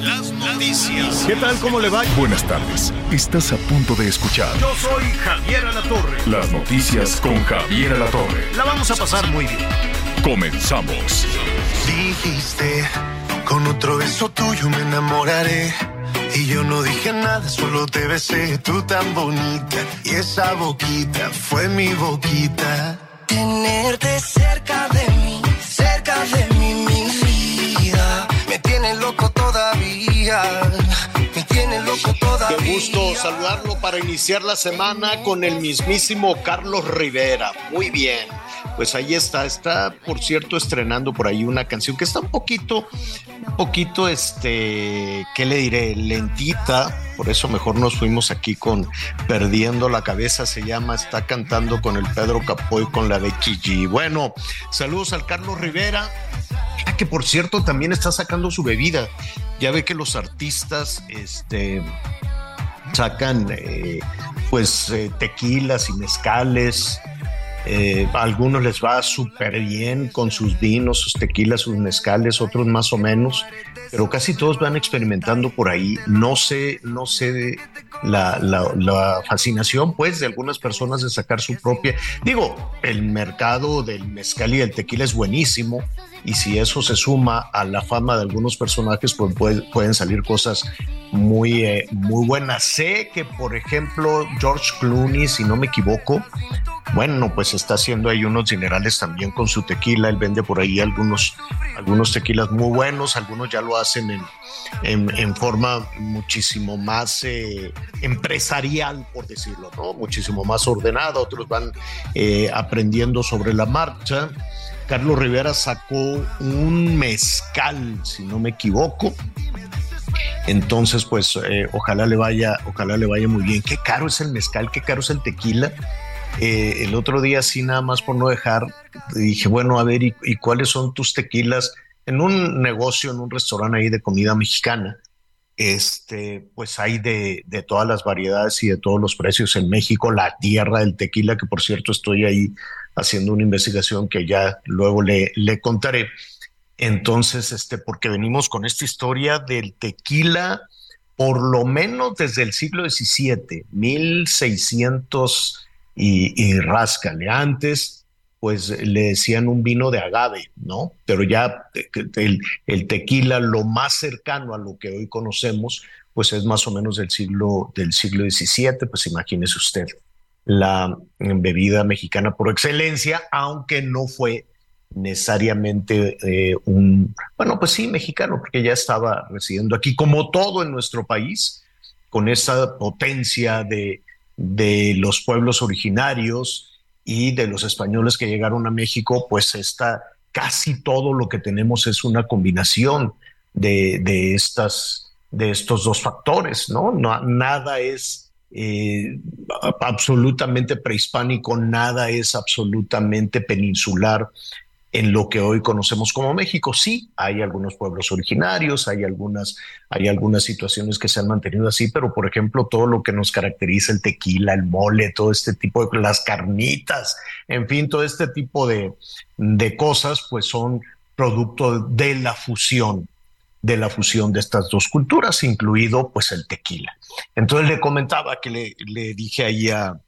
Las noticias. ¿Qué tal? ¿Cómo le va? Buenas tardes. Estás a punto de escuchar Yo soy Javier Alatorre. las noticias con Javier Alatorre. La vamos a pasar muy bien. Comenzamos. Dijiste, con otro beso tuyo me enamoraré. Y yo no dije nada, solo te besé, tú tan bonita. Y esa boquita fue mi boquita. Tenerte cerca de mí, cerca de mí, me tiene loco todavía. Qué gusto saludarlo para iniciar la semana con el mismísimo Carlos Rivera. Muy bien. Pues ahí está, está por cierto estrenando por ahí una canción que está un poquito, un poquito, este, ¿qué le diré? Lentita, por eso mejor nos fuimos aquí con Perdiendo la Cabeza, se llama, está cantando con el Pedro Capoy, con la de Gigi. Bueno, saludos al Carlos Rivera, Ah, que por cierto también está sacando su bebida. Ya ve que los artistas este, sacan eh, pues eh, tequilas y mezcales. Eh, a algunos les va súper bien con sus vinos, sus tequilas, sus mezcales, otros más o menos, pero casi todos van experimentando por ahí. No sé, no sé la, la- la fascinación, pues, de algunas personas de sacar su propia. Digo, el mercado del mezcal y del tequila es buenísimo, y si eso se suma a la fama de algunos personajes, pues puede- pueden salir cosas muy, eh, muy buenas. Sé que, por ejemplo, George Clooney, si no me equivoco, bueno, pues está haciendo ahí unos dinerales también con su tequila. Él vende por ahí algunos, algunos tequilas muy buenos, algunos ya lo hacen en, en, en forma muchísimo más eh, empresarial, por decirlo, ¿no? Muchísimo más ordenada. Otros van eh, aprendiendo sobre la marcha. Carlos Rivera sacó un mezcal, si no me equivoco. Entonces, pues eh, ojalá le vaya, ojalá le vaya muy bien. Qué caro es el mezcal, qué caro es el tequila. Eh, el otro día, así nada más por no dejar, dije, bueno, a ver, ¿y, y cuáles son tus tequilas? En un negocio, en un restaurante ahí de comida mexicana, este, pues hay de, de todas las variedades y de todos los precios en México, la tierra del tequila, que por cierto estoy ahí haciendo una investigación que ya luego le, le contaré. Entonces, este, porque venimos con esta historia del tequila, por lo menos desde el siglo XVII, 1600 y, y ráscale. Antes, pues le decían un vino de agave, ¿no? Pero ya eh, el, el tequila, lo más cercano a lo que hoy conocemos, pues es más o menos del siglo, del siglo XVII, pues imagínese usted la bebida mexicana por excelencia, aunque no fue necesariamente eh, un, bueno, pues sí, mexicano, porque ya estaba residiendo aquí, como todo en nuestro país, con esa potencia de, de los pueblos originarios y de los españoles que llegaron a México, pues está casi todo lo que tenemos es una combinación de, de estas, de estos dos factores, ¿no? no nada es eh, absolutamente prehispánico, nada es absolutamente peninsular en lo que hoy conocemos como México. Sí, hay algunos pueblos originarios, hay algunas, hay algunas situaciones que se han mantenido así, pero por ejemplo, todo lo que nos caracteriza el tequila, el mole, todo este tipo de las carnitas, en fin, todo este tipo de, de cosas, pues son producto de la fusión de la fusión de estas dos culturas, incluido pues el tequila. Entonces le comentaba que le, le dije ahí a,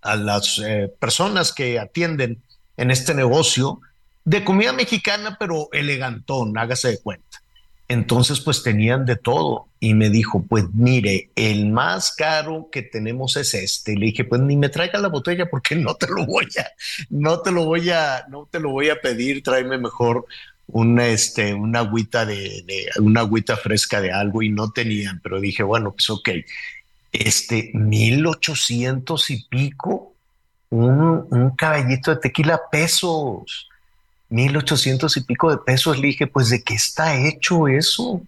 a las eh, personas que atienden en este negocio de comida mexicana, pero elegantón, hágase de cuenta. Entonces, pues tenían de todo. Y me dijo, pues mire, el más caro que tenemos es este. Y le dije, pues ni me traiga la botella porque no te lo voy a, no te lo voy a, no te lo voy a pedir, tráeme mejor una, este, una agüita de, una agüita fresca de algo y no tenían, pero dije, bueno, pues ok, este, mil ochocientos y pico, un, un caballito de tequila pesos. mil ochocientos y pico de pesos. Le dije, pues, ¿de qué está hecho eso?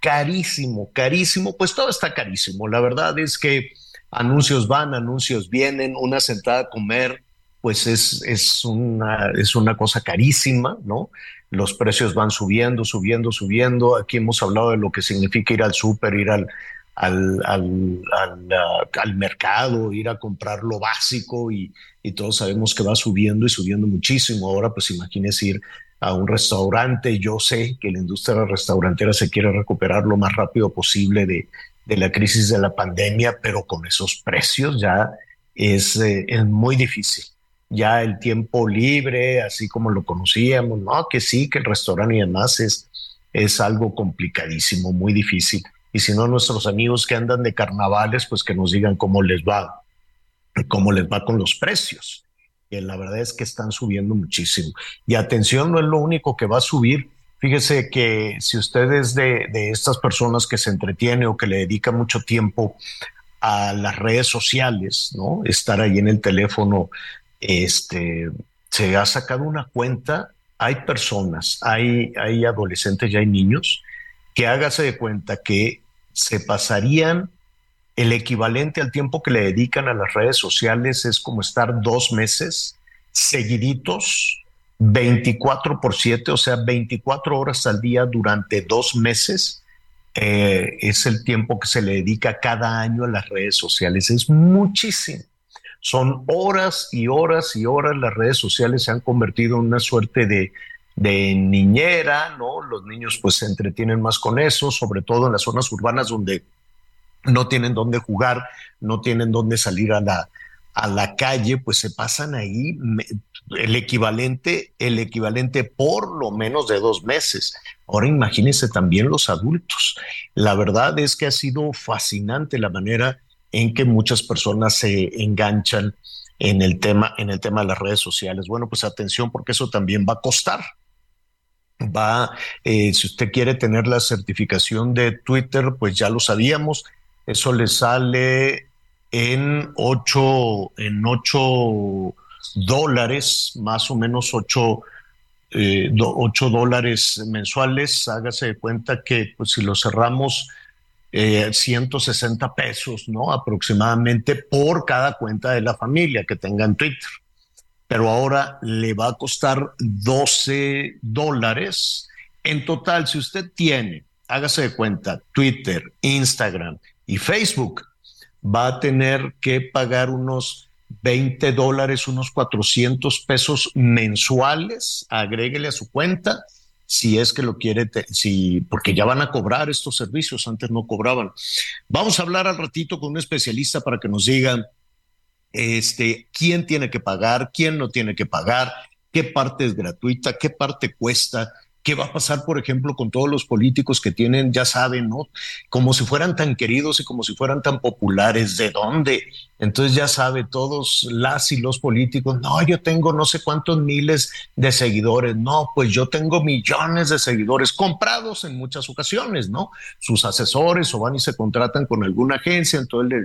Carísimo, carísimo. Pues todo está carísimo. La verdad es que anuncios van, anuncios vienen, una sentada a comer, pues es, es, una, es una cosa carísima, ¿no? Los precios van subiendo, subiendo, subiendo. Aquí hemos hablado de lo que significa ir al súper, ir al, al, al, al, mercado, ir a comprar lo básico y, y, todos sabemos que va subiendo y subiendo muchísimo. Ahora, pues imagínese ir a un restaurante. Yo sé que la industria restaurantera se quiere recuperar lo más rápido posible de, de la crisis de la pandemia, pero con esos precios ya es, eh, es muy difícil. Ya el tiempo libre, así como lo conocíamos, no, que sí, que el restaurante y demás es, es algo complicadísimo, muy difícil. Y si no, nuestros amigos que andan de carnavales, pues que nos digan cómo les va, cómo les va con los precios. Y la verdad es que están subiendo muchísimo. Y atención, no es lo único que va a subir Fíjese que si usted es de, estas personas que se entretiene o que le dedica mucho tiempo a las redes sociales, ¿no? Estar ahí en el teléfono, este, se ha sacado una cuenta. Hay personas, hay, hay adolescentes y hay niños que hágase de cuenta que se pasarían el equivalente al tiempo que le dedican a las redes sociales es como estar dos meses seguiditos 24 por 7, o sea, 24 horas al día durante dos meses. Eh, es el tiempo que se le dedica cada año a las redes sociales. Es muchísimo. Son horas y horas y horas. Las redes sociales se han convertido en una suerte de, niñera, ¿no? Los niños pues se entretienen más con eso, sobre todo en las zonas urbanas donde no tienen dónde jugar, no tienen dónde salir a la, a la calle, pues se pasan ahí el equivalente, el equivalente por lo menos de dos meses. Ahora imagínense también los adultos. La verdad es que ha sido fascinante la manera en que muchas personas se enganchan en el tema, en el tema de las redes sociales. Bueno, pues atención porque eso también va a costar. Va, eh, si usted quiere tener la certificación de Twitter, pues ya lo sabíamos, eso le sale en ocho, en ocho dólares, más o menos ocho, eh, dólares mensuales. Hágase de cuenta que pues, si lo cerramos eh, 160 pesos, ¿no? Aproximadamente por cada cuenta de la familia que tenga en Twitter. Pero ahora le va a costar 12 dólares. En total, si usted tiene, hágase de cuenta, Twitter, Instagram y Facebook, va a tener que pagar unos 20 dólares, unos 400 pesos mensuales, agréguele a su cuenta si es que lo quiere, si, porque ya van a cobrar estos servicios, antes no cobraban. Vamos a hablar al ratito con un especialista para que nos diga este, quién tiene que pagar, quién no tiene que pagar, qué parte es gratuita, qué parte cuesta, ¿Qué va a pasar, por ejemplo, con todos los políticos que tienen, ya saben, ¿no? Como si fueran tan queridos y como si fueran tan populares, ¿de dónde? Entonces ya sabe, todos las y los políticos, no, yo tengo no sé cuántos miles de seguidores, no, pues yo tengo millones de seguidores comprados en muchas ocasiones, ¿no? Sus asesores o van y se contratan con alguna agencia, entonces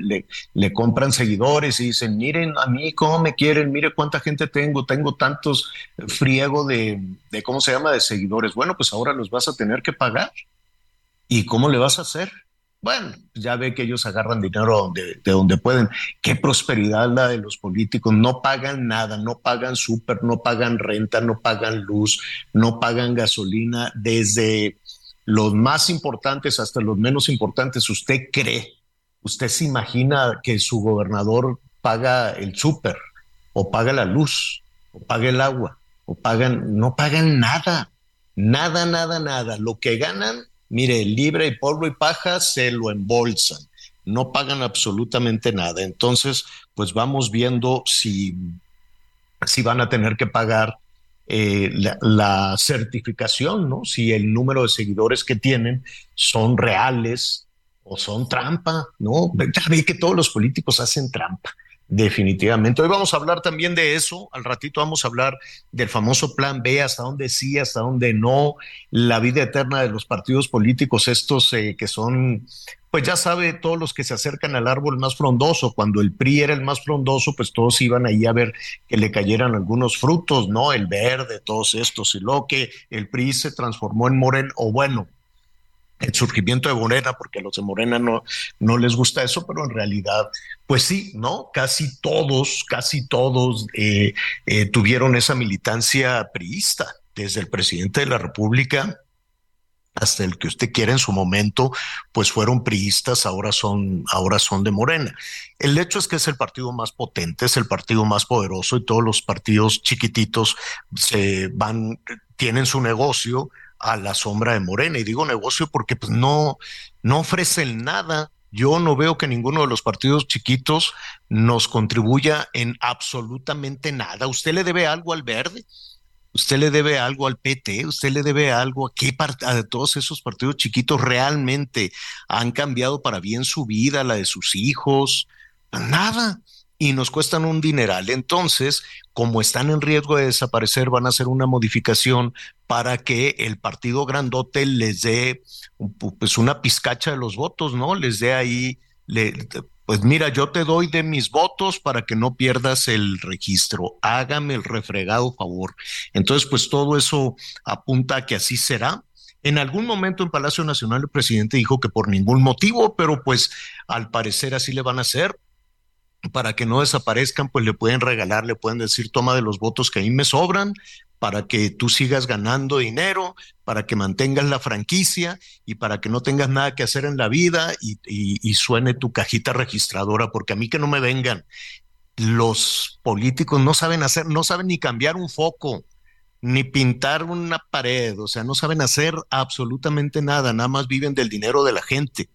le, compran seguidores y dicen, miren a mí cómo me quieren, mire cuánta gente tengo, tengo tantos friego de, de ¿cómo se llama?, de seguidores. Bueno, pues ahora los vas a tener que pagar. ¿Y cómo le vas a hacer? Bueno, ya ve que ellos agarran dinero de donde pueden. Qué prosperidad la de los políticos. No pagan nada, no pagan súper, no pagan renta, no pagan luz, no pagan gasolina. Desde los más importantes hasta los menos importantes, ¿usted cree? ¿Usted se imagina que su gobernador paga el súper o paga la luz o paga el agua o pagan, no pagan nada, nada, nada, nada. Lo que ganan mire, libre y polvo y paja se lo embolsan, no pagan absolutamente nada. Entonces, pues vamos viendo si, si van a tener que pagar eh, la, certificación, ¿no? Si el número de seguidores que tienen son reales o son trampa, ¿no? Ya ve que todos los políticos hacen trampa. Definitivamente. Hoy vamos a hablar también de eso. Al ratito vamos a hablar del famoso plan B, hasta dónde sí, hasta dónde no, la vida eterna de los partidos políticos, estos eh, que son pues ya sabe, todos los que se acercan al árbol más frondoso, cuando el PRI era el más frondoso, pues todos iban ahí a ver que le cayeran algunos frutos, ¿no? El verde, todos estos, y lo que el PRI se transformó en Morena, o bueno, el surgimiento de Morena, porque a los de Morena no, no les gusta eso, pero en realidad, pues sí, ¿no? Casi todos, casi todos eh, eh, tuvieron esa militancia priista, desde el presidente de la República hasta el que usted quiera en su momento, pues fueron priistas, ahora son, ahora son de Morena. El hecho es que es el partido más potente, es el partido más poderoso y todos los partidos chiquititos se van, tienen su negocio a la sombra de Morena. Y digo negocio porque pues no, no ofrecen nada. Yo no veo que ninguno de los partidos chiquitos nos contribuya en absolutamente nada. ¿Usted le debe algo al verde? ¿Usted le debe algo al PT? ¿Usted le debe algo a qué a todos esos partidos chiquitos realmente han cambiado para bien su vida, la de sus hijos? Nada y nos cuestan un dineral. Entonces, como están en riesgo de desaparecer, van a hacer una modificación para que el partido grandote les dé pues una pizcacha de los votos, ¿no? Les dé ahí, le, pues mira, yo te doy de mis votos para que no pierdas el registro. Hágame el refregado favor. Entonces, pues todo eso apunta a que así será. En algún momento en Palacio Nacional el presidente dijo que por ningún motivo, pero pues al parecer así le van a hacer para que no desaparezcan, pues le pueden regalar, le pueden decir, toma de los votos que a mí me sobran, para que tú sigas ganando dinero, para que mantengas la franquicia y para que no tengas nada que hacer en la vida y, suene tu cajita registradora, porque a mí que no me vengan. Los políticos no saben hacer, no saben ni cambiar un foco, ni pintar una pared, o sea, no saben hacer absolutamente nada, nada más viven del dinero de la gente.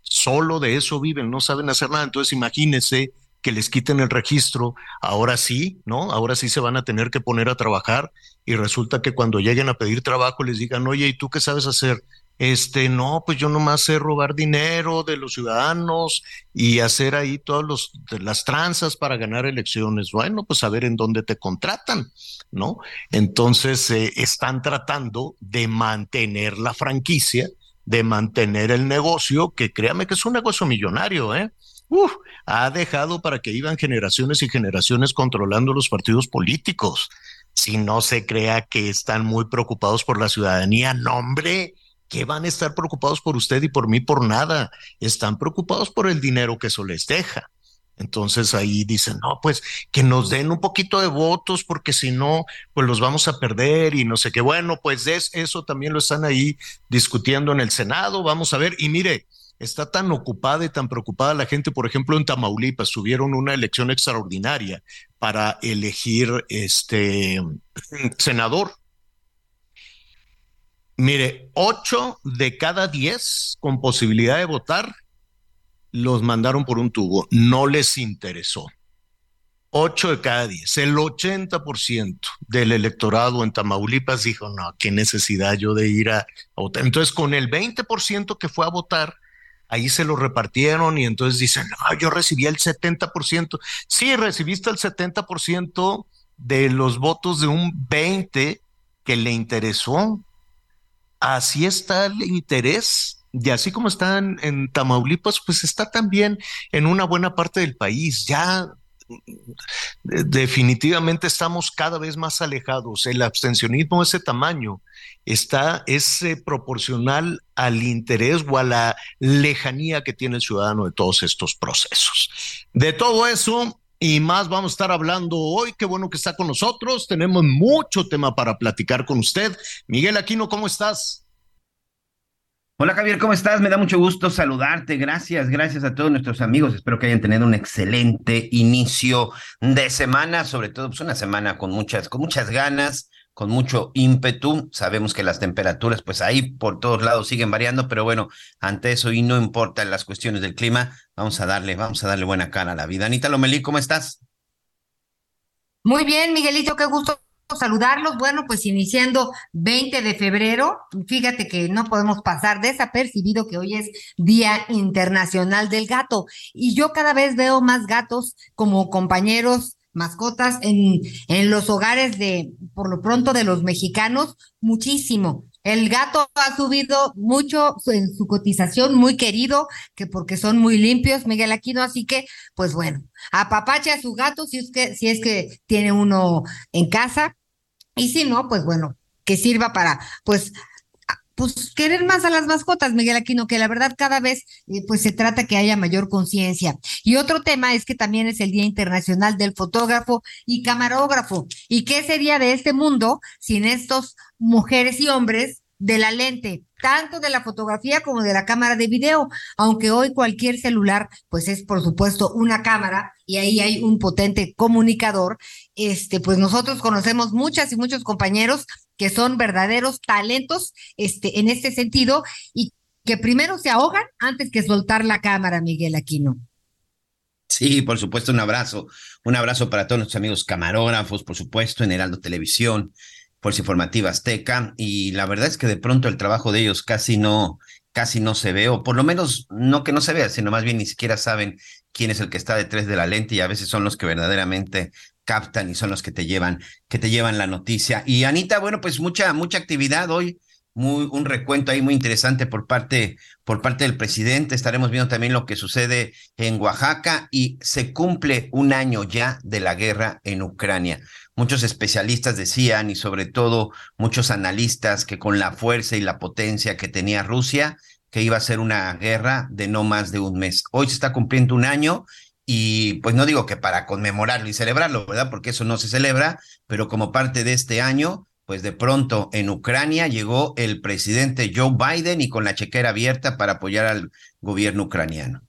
Solo de eso viven, no saben hacer nada. Entonces, imagínense que les quiten el registro, ahora sí, ¿no? Ahora sí se van a tener que poner a trabajar y resulta que cuando lleguen a pedir trabajo les digan, oye, ¿y tú qué sabes hacer? Este, no, pues yo nomás sé robar dinero de los ciudadanos y hacer ahí todas las tranzas para ganar elecciones. Bueno, pues a ver en dónde te contratan, ¿no? Entonces eh, están tratando de mantener la franquicia, de mantener el negocio, que créame que es un negocio millonario, ¿eh? Ha dejado para que iban generaciones y generaciones controlando los partidos políticos. Si no se crea que están muy preocupados por la ciudadanía, no hombre, que van a estar preocupados por usted y por mí por nada. Están preocupados por el dinero que eso les deja. Entonces ahí dicen, no, pues que nos den un poquito de votos porque si no, pues los vamos a perder y no sé qué. Bueno, pues eso también lo están ahí discutiendo en el Senado. Vamos a ver. Y mire, está tan ocupada y tan preocupada la gente, por ejemplo, en Tamaulipas tuvieron una elección extraordinaria para elegir este senador. Mire, ocho de cada diez con posibilidad de votar los mandaron por un tubo, no les interesó. Ocho de cada diez, el 80% del electorado en Tamaulipas dijo, no, qué necesidad yo de ir a, votar. Entonces, con el 20% que fue a votar, ahí se lo repartieron y entonces dicen, no, yo recibí el 70%. Sí, recibiste el 70% de los votos de un 20 que le interesó. Así está el interés. Y así como está en, Tamaulipas, pues está también en una buena parte del país. Ya definitivamente estamos cada vez más alejados. El abstencionismo de ese tamaño está, es proporcional al interés o a la lejanía que tiene el ciudadano de todos estos procesos. De todo eso y más vamos a estar hablando hoy. Qué bueno que está con nosotros. Tenemos mucho tema para platicar con usted. Miguel Aquino, ¿cómo estás? Hola Javier, ¿cómo estás? Me da mucho gusto saludarte. Gracias, gracias a todos nuestros amigos. Espero que hayan tenido un excelente inicio de semana, sobre todo pues una semana con muchas, con muchas ganas, con mucho ímpetu. Sabemos que las temperaturas, pues ahí por todos lados siguen variando, pero bueno, ante eso y no importa las cuestiones del clima, vamos a darle, vamos a darle buena cara a la vida. Anita Lomelí, ¿cómo estás? Muy bien, Miguelito, qué gusto saludarlos. Bueno, pues iniciando 20 de febrero, fíjate que no podemos pasar desapercibido que hoy es Día Internacional del Gato y yo cada vez veo más gatos como compañeros mascotas en, en los hogares de, por lo pronto, de los mexicanos, muchísimo. El gato ha subido mucho en su cotización, muy querido, que porque son muy limpios, Miguel Aquino, así que, pues bueno, apapache a su gato si es que, si es que tiene uno en casa, y si no, pues bueno, que sirva para, pues, pues querer más a las mascotas, Miguel Aquino, que la verdad cada vez eh, pues se trata que haya mayor conciencia. Y otro tema es que también es el Día Internacional del Fotógrafo y Camarógrafo. ¿Y qué sería de este mundo sin estos mujeres y hombres de la lente, tanto de la fotografía como de la cámara de video, aunque hoy cualquier celular pues es por supuesto una cámara y ahí hay un potente comunicador, este pues nosotros conocemos muchas y muchos compañeros que son verdaderos talentos este en este sentido y que primero se ahogan antes que soltar la cámara, Miguel Aquino. Sí, por supuesto, un abrazo, un abrazo para todos nuestros amigos camarógrafos, por supuesto, en Heraldo Televisión, Fuerza Informativa Azteca, y la verdad es que de pronto el trabajo de ellos casi no, casi no se ve, o por lo menos no que no se vea, sino más bien ni siquiera saben quién es el que está detrás de la lente y a veces son los que verdaderamente captan y son los que te llevan, que te llevan la noticia. Y Anita, bueno, pues mucha, mucha actividad hoy, muy, un recuento ahí muy interesante por parte, por parte del presidente. Estaremos viendo también lo que sucede en Oaxaca y se cumple un año ya de la guerra en Ucrania. Muchos especialistas decían, y sobre todo muchos analistas, que con la fuerza y la potencia que tenía Rusia, que iba a ser una guerra de no más de un mes. Hoy se está cumpliendo un año y pues no digo que para conmemorarlo y celebrarlo, ¿verdad? Porque eso no se celebra, pero como parte de este año, pues de pronto en Ucrania llegó el presidente Joe Biden y con la chequera abierta para apoyar al gobierno ucraniano.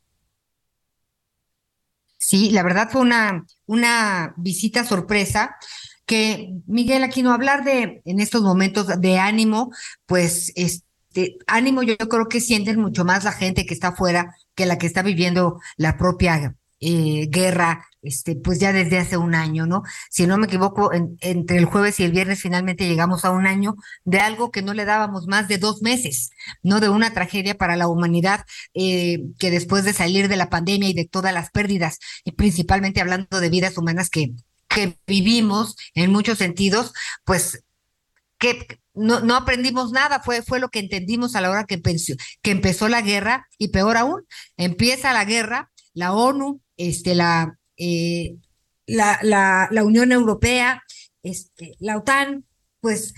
Sí, la verdad fue una, una visita sorpresa que Miguel aquí no hablar de en estos momentos de ánimo, pues este ánimo yo, creo que sienten mucho más la gente que está afuera que la que está viviendo la propia eh, guerra, este, pues ya desde hace un año, ¿no? Si no me equivoco, entre el jueves y el viernes finalmente llegamos a un año de algo que no le dábamos más de dos meses, ¿no? De una tragedia para la humanidad eh, que después de salir de la pandemia y de todas las pérdidas, y principalmente hablando de vidas humanas que, que vivimos en muchos sentidos, pues que no, no aprendimos nada, fue, fue lo que entendimos a la hora que, que empezó la guerra y peor aún, empieza la guerra, la ONU este, la, eh, la, la, la, Unión Europea, este, la OTAN, pues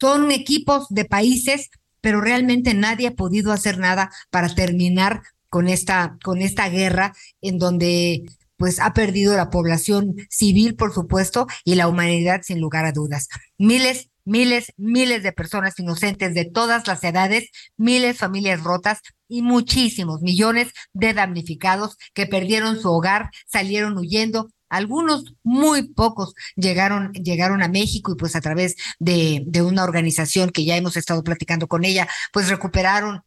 son equipos de países, pero realmente nadie ha podido hacer nada para terminar con esta, con esta guerra en donde pues ha perdido la población civil, por supuesto, y la humanidad sin lugar a dudas. Miles, miles, miles de personas inocentes de todas las edades, miles familias rotas, y muchísimos millones de damnificados que perdieron su hogar, salieron huyendo. Algunos, muy pocos, llegaron, llegaron a México y pues a través de, de una organización que ya hemos estado platicando con ella, pues recuperaron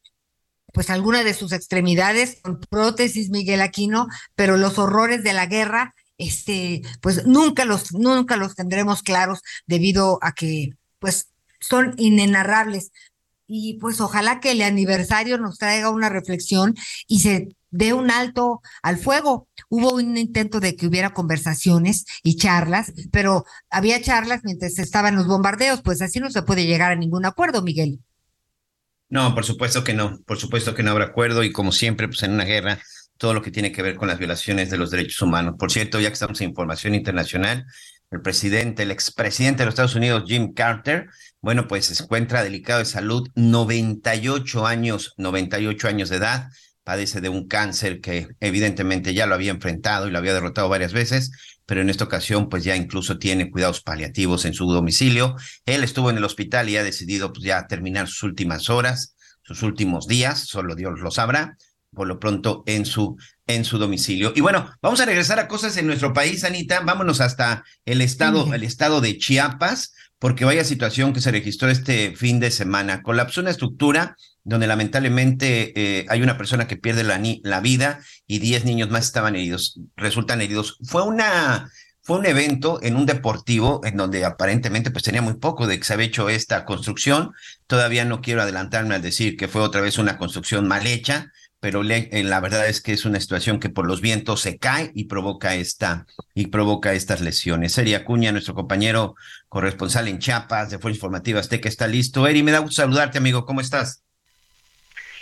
pues alguna de sus extremidades con prótesis Miguel Aquino, pero los horrores de la guerra, este, pues nunca los, nunca los tendremos claros debido a que, pues, son inenarrables y pues ojalá que el aniversario nos traiga una reflexión y se dé un alto al fuego. Hubo un intento de que hubiera conversaciones y charlas, pero había charlas mientras estaban los bombardeos, pues así no se puede llegar a ningún acuerdo, Miguel. No, por supuesto que no, por supuesto que no habrá acuerdo y como siempre, pues en una guerra, todo lo que tiene que ver con las violaciones de los derechos humanos. Por cierto, ya que estamos en información internacional, el presidente, el expresidente de los Estados Unidos, Jim Carter, bueno, pues se encuentra delicado de salud, 98 años, 98 años de edad, padece de un cáncer que evidentemente ya lo había enfrentado y lo había derrotado varias veces, pero en esta ocasión pues ya incluso tiene cuidados paliativos en su domicilio. Él estuvo en el hospital y ha decidido pues ya terminar sus últimas horas, sus últimos días, solo Dios lo sabrá, por lo pronto en su en su domicilio. Y bueno, vamos a regresar a cosas en nuestro país, Anita. Vámonos hasta el estado, el estado de Chiapas, porque vaya situación que se registró este fin de semana. Colapsó una estructura donde lamentablemente eh, hay una persona que pierde la, la vida y 10 niños más estaban heridos, resultan heridos. Fue una fue un evento en un deportivo en donde aparentemente pues tenía muy poco de que se había hecho esta construcción. Todavía no quiero adelantarme al decir que fue otra vez una construcción mal hecha, pero eh, la verdad es que es una situación que por los vientos se cae y provoca esta y provoca estas lesiones. Sería Acuña, nuestro compañero corresponsal en Chiapas de Fuerza Informativa Azteca, está listo. Eri, me da gusto saludarte, amigo. ¿Cómo estás?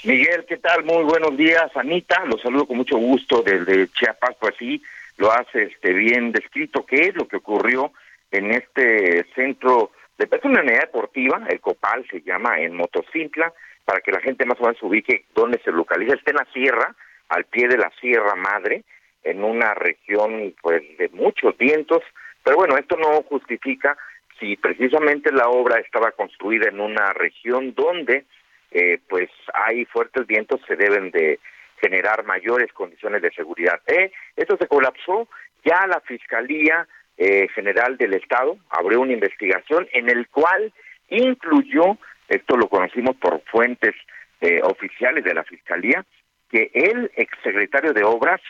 Miguel, ¿qué tal? Muy buenos días, Anita. Los saludo con mucho gusto desde Chiapas, pues sí, lo hace este, bien descrito. ¿Qué es lo que ocurrió en este centro de una unidad deportiva? El Copal se llama en Motocintla para que la gente más o menos ubique dónde se localiza. Está en la sierra, al pie de la Sierra Madre, en una región pues de muchos vientos, pero bueno, esto no justifica si precisamente la obra estaba construida en una región donde eh, pues hay fuertes vientos, se deben de generar mayores condiciones de seguridad. Eh, esto se colapsó, ya la Fiscalía eh, General del Estado abrió una investigación en el cual incluyó esto lo conocimos por fuentes eh, oficiales de la Fiscalía, que el exsecretario de Obras,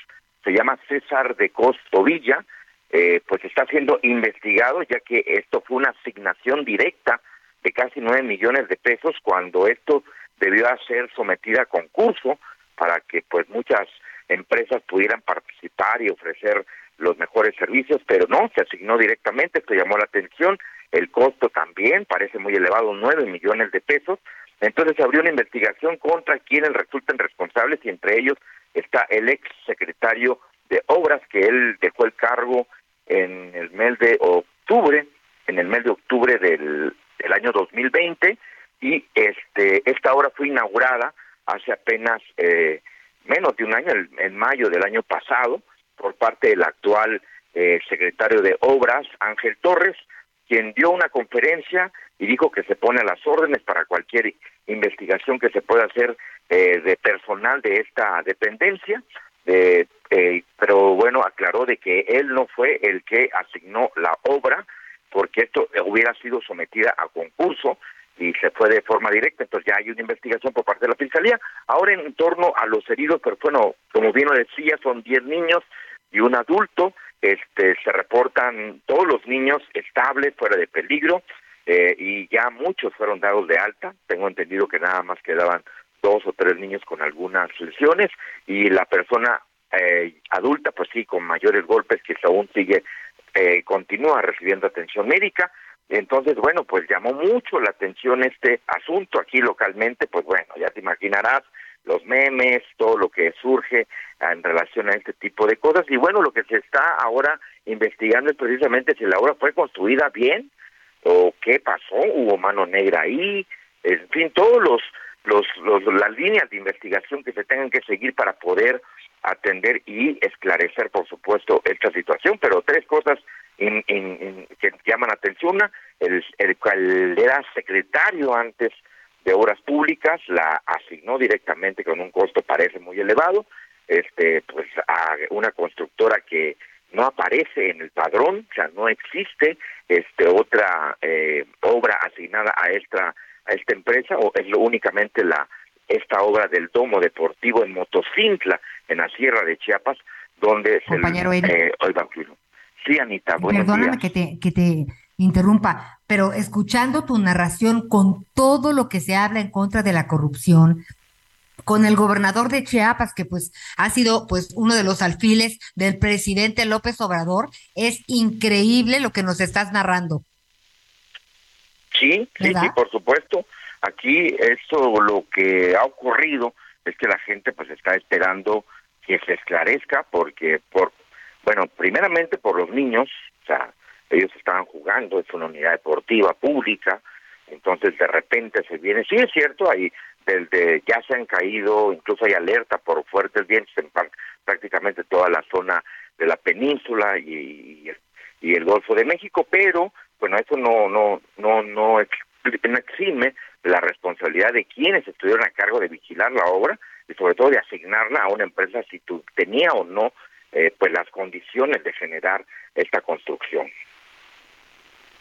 se llama César de Costovilla, eh, pues está siendo investigado, ya que esto fue una asignación directa de casi nueve millones de pesos cuando esto debió ser sometida a concurso para que pues muchas empresas pudieran participar y ofrecer los mejores servicios, pero no, se asignó directamente, esto llamó la atención, el costo también parece muy elevado, nueve millones de pesos. Entonces se abrió una investigación contra quienes resulten responsables y entre ellos está el ex secretario de Obras que él dejó el cargo en el mes de octubre, en el mes de octubre del, del año 2020 y este esta obra fue inaugurada hace apenas eh, menos de un año, en mayo del año pasado, por parte del actual eh, secretario de Obras, Ángel Torres, quien dio una conferencia y dijo que se pone a las órdenes para cualquier investigación que se pueda hacer eh, de personal de esta dependencia, eh, pero bueno, aclaró de que él no fue el que asignó la obra, porque esto hubiera sido sometida a concurso y se fue de forma directa, entonces ya hay una investigación por parte de la Fiscalía. Ahora en torno a los heridos, pero bueno, como bien lo decía, son 10 niños y un adulto, este, se reportan todos los niños estables, fuera de peligro, eh, y ya muchos fueron dados de alta. Tengo entendido que nada más quedaban dos o tres niños con algunas lesiones y la persona eh, adulta, pues sí, con mayores golpes que aún sigue, eh, continúa recibiendo atención médica. Entonces, bueno, pues llamó mucho la atención este asunto aquí localmente, pues bueno, ya te imaginarás los memes, todo lo que surge en relación a este tipo de cosas. Y bueno, lo que se está ahora investigando es precisamente si la obra fue construida bien o qué pasó, hubo mano negra ahí, en fin, todos los, los, los las líneas de investigación que se tengan que seguir para poder atender y esclarecer, por supuesto, esta situación. Pero tres cosas que llaman atención. Una, el, el cual era secretario antes de Obras Públicas, la asignó directamente con un costo parece muy elevado, este pues a una constructora que no aparece en el padrón, o sea, no existe este otra eh, obra asignada a esta a esta empresa o es lo, únicamente la esta obra del domo deportivo en Motocintla, en la Sierra de Chiapas, donde Compañero se eh, Sí, Anita, Perdóname que te que te interrumpa, pero escuchando tu narración con todo lo que se habla en contra de la corrupción, con el gobernador de Chiapas, que pues ha sido pues uno de los alfiles del presidente López Obrador, es increíble lo que nos estás narrando. Sí, sí, sí, por supuesto. Aquí esto lo que ha ocurrido es que la gente pues está esperando que se esclarezca porque por bueno, primeramente por los niños, o sea, ellos estaban jugando, es una unidad deportiva pública, entonces de repente se viene, sí es cierto, ahí desde ya se han caído, incluso hay alerta por fuertes vientos en prácticamente toda la zona de la península y, el Golfo de México, pero bueno, eso no no no no exime la responsabilidad de quienes estuvieron a cargo de vigilar la obra y sobre todo de asignarla a una empresa si tenía o no eh, pues las condiciones de generar esta construcción.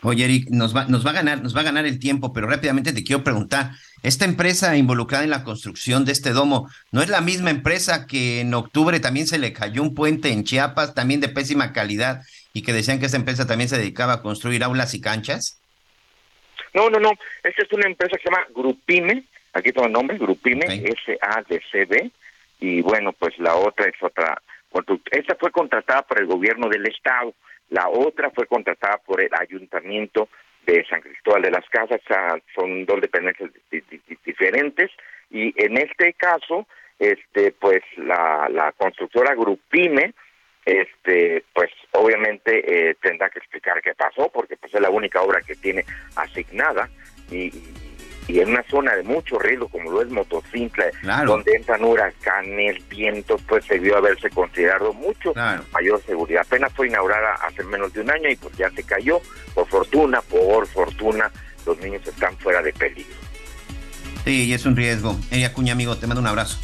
Oye, Eric, nos va, nos va a ganar, nos va a ganar el tiempo, pero rápidamente te quiero preguntar, esta empresa involucrada en la construcción de este domo, ¿no es la misma empresa que en octubre también se le cayó un puente en Chiapas, también de pésima calidad, y que decían que esta empresa también se dedicaba a construir aulas y canchas? No, no, no, esta es una empresa que se llama Grupime, aquí tengo el nombre, Grupime, S-A-D-C-B, y bueno, pues la otra es otra. Esta fue contratada por el gobierno del estado, la otra fue contratada por el ayuntamiento de San Cristóbal de las Casas, son dos dependencias diferentes. Y en este caso, este, pues la, constructora Grupime, este, pues obviamente eh, tendrá que explicar qué pasó, porque pues es la única obra que tiene asignada. Y en una zona de mucho riesgo como lo es Motocicla, donde entran huracanes, vientos, pues debió haberse considerado mucho mayor seguridad. Apenas fue inaugurada hace menos de un año y pues ya se cayó. Por fortuna, por fortuna, los niños están fuera de peligro. Sí, y es un riesgo. Ella Cuña, amigo, te mando un abrazo.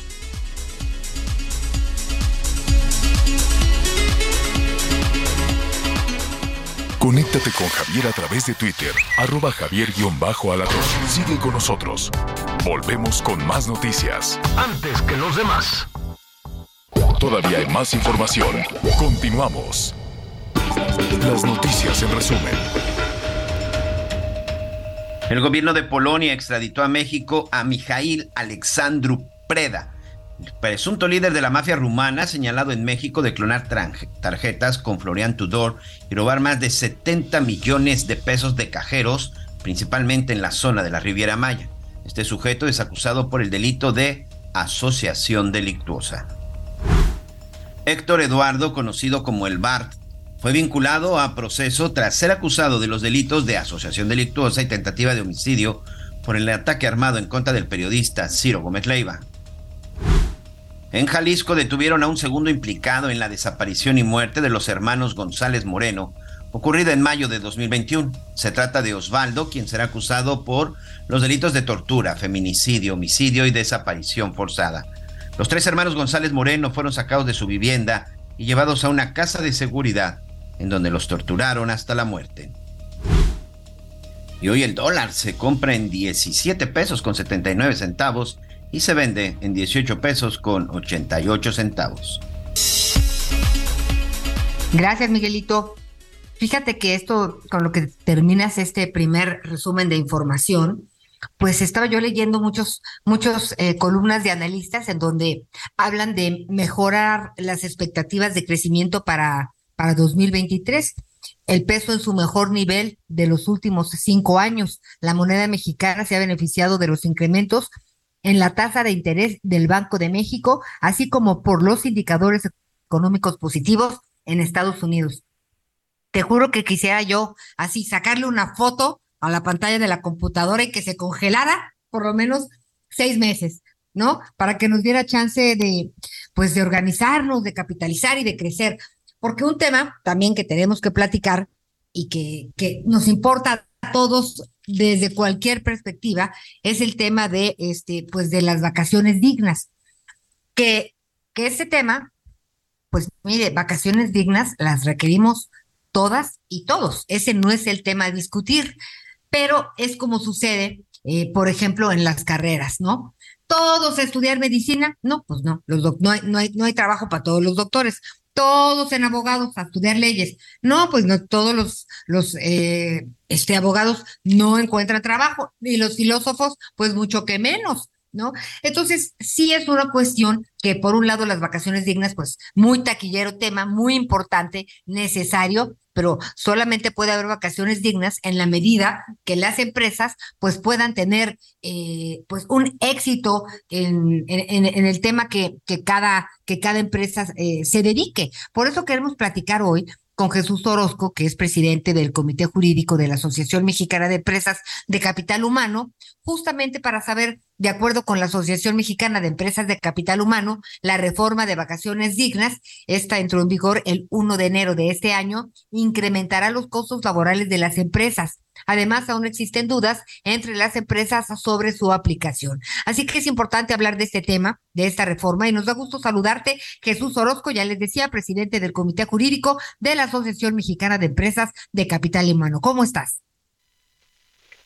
Conéctate con Javier a través de Twitter, arroba javier torre. Sigue con nosotros. Volvemos con más noticias. Antes que los demás. Todavía hay más información. Continuamos. Las noticias en resumen. El gobierno de Polonia extraditó a México a Mijail Alexandru Preda, presunto líder de la mafia rumana señalado en México de clonar tarjetas con Florian Tudor y robar más de 70 millones de pesos de cajeros, principalmente en la zona de la Riviera Maya. Este sujeto es acusado por el delito de asociación delictuosa. Héctor Eduardo, conocido como el BART, fue vinculado a proceso tras ser acusado de los delitos de asociación delictuosa y tentativa de homicidio por el ataque armado en contra del periodista Ciro Gómez Leiva. En Jalisco detuvieron a un segundo implicado en la desaparición y muerte de los hermanos González Moreno, ocurrida en mayo de 2021. Se trata de Osvaldo, quien será acusado por los delitos de tortura, feminicidio, homicidio y desaparición forzada. Los tres hermanos González Moreno fueron sacados de su vivienda y llevados a una casa de seguridad, en donde los torturaron hasta la muerte. Y hoy el dólar se compra en 17 pesos con 79 centavos y se vende en 18 pesos con 88 centavos. Gracias, Miguelito. Fíjate que esto, con lo que terminas este primer resumen de información, pues estaba yo leyendo muchos, muchos eh, columnas de analistas en donde hablan de mejorar las expectativas de crecimiento para, para 2023. El peso en su mejor nivel de los últimos cinco años. La moneda mexicana se ha beneficiado de los incrementos en la tasa de interés del Banco de México, así como por los indicadores económicos positivos en Estados Unidos. Te juro que quisiera yo así sacarle una foto a la pantalla de la computadora y que se congelara por lo menos seis meses, ¿no? Para que nos diera chance de, pues, de organizarnos, de capitalizar y de crecer. Porque un tema también que tenemos que platicar y que, que nos importa a todos desde cualquier perspectiva es el tema de este pues de las vacaciones dignas. Que que ese tema pues mire vacaciones dignas las requerimos todas y todos. Ese no es el tema a discutir pero es como sucede eh, por ejemplo en las carreras no todos estudiar medicina no pues no los no no no hay trabajo para todos los doctores todos en abogados a estudiar leyes. No, pues no todos los, los eh, este, abogados no encuentran trabajo y los filósofos, pues mucho que menos. ¿No? Entonces, sí es una cuestión que, por un lado, las vacaciones dignas, pues muy taquillero tema, muy importante, necesario, pero solamente puede haber vacaciones dignas en la medida que las empresas pues puedan tener eh, pues un éxito en, en, el tema que, que, cada, que cada empresa eh, se dedique. Por eso queremos platicar hoy con Jesús Orozco, que es presidente del Comité Jurídico de la Asociación Mexicana de Empresas de Capital Humano, justamente para saber, de acuerdo con la Asociación Mexicana de Empresas de Capital Humano, la reforma de vacaciones dignas, esta entró en vigor el 1 de enero de este año, incrementará los costos laborales de las empresas. Además, aún existen dudas entre las empresas sobre su aplicación. Así que es importante hablar de este tema, de esta reforma, y nos da gusto saludarte, Jesús Orozco, ya les decía, presidente del Comité Jurídico de la Asociación Mexicana de Empresas de Capital Humano. ¿Cómo estás?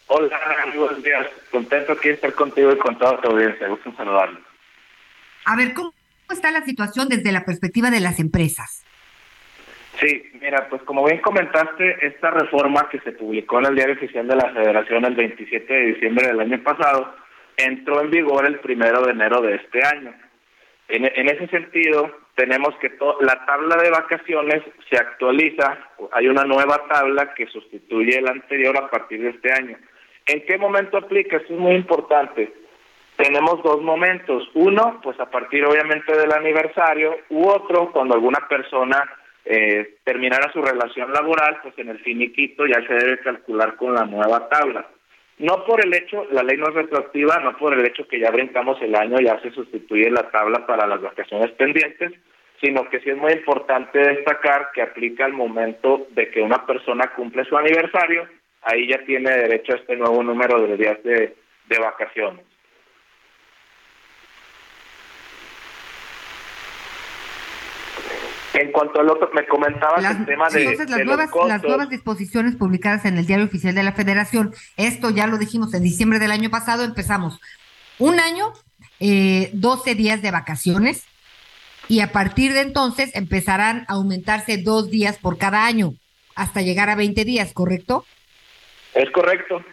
Hola, buenos días. Contento aquí de estar contigo y con toda tu audiencia. Gusto saludarlos. A ver, ¿cómo está la situación desde la perspectiva de las empresas? Sí, mira, pues como bien comentaste, esta reforma que se publicó en el Diario Oficial de la Federación el 27 de diciembre del año pasado entró en vigor el primero de enero de este año. En, en ese sentido, tenemos que la tabla de vacaciones se actualiza, hay una nueva tabla que sustituye la anterior a partir de este año. ¿En qué momento aplica? Esto es muy importante. Tenemos dos momentos. Uno, pues a partir obviamente del aniversario, u otro, cuando alguna persona eh, terminara su relación laboral, pues en el finiquito ya se debe calcular con la nueva tabla. No por el hecho, la ley no es retroactiva, no por el hecho que ya brincamos el año, ya se sustituye la tabla para las vacaciones pendientes, sino que sí es muy importante destacar que aplica al momento de que una persona cumple su aniversario, ahí ya tiene derecho a este nuevo número de días de, de vacaciones. En cuanto al otro, me comentabas el tema de, entonces, las, nuevas, las nuevas disposiciones publicadas en el Diario Oficial de la Federación, esto ya lo dijimos en diciembre del año pasado, empezamos un año, eh, 12 días de vacaciones, y a partir de entonces empezarán a aumentarse dos días por cada año, hasta llegar a 20 días, ¿correcto? Es correcto,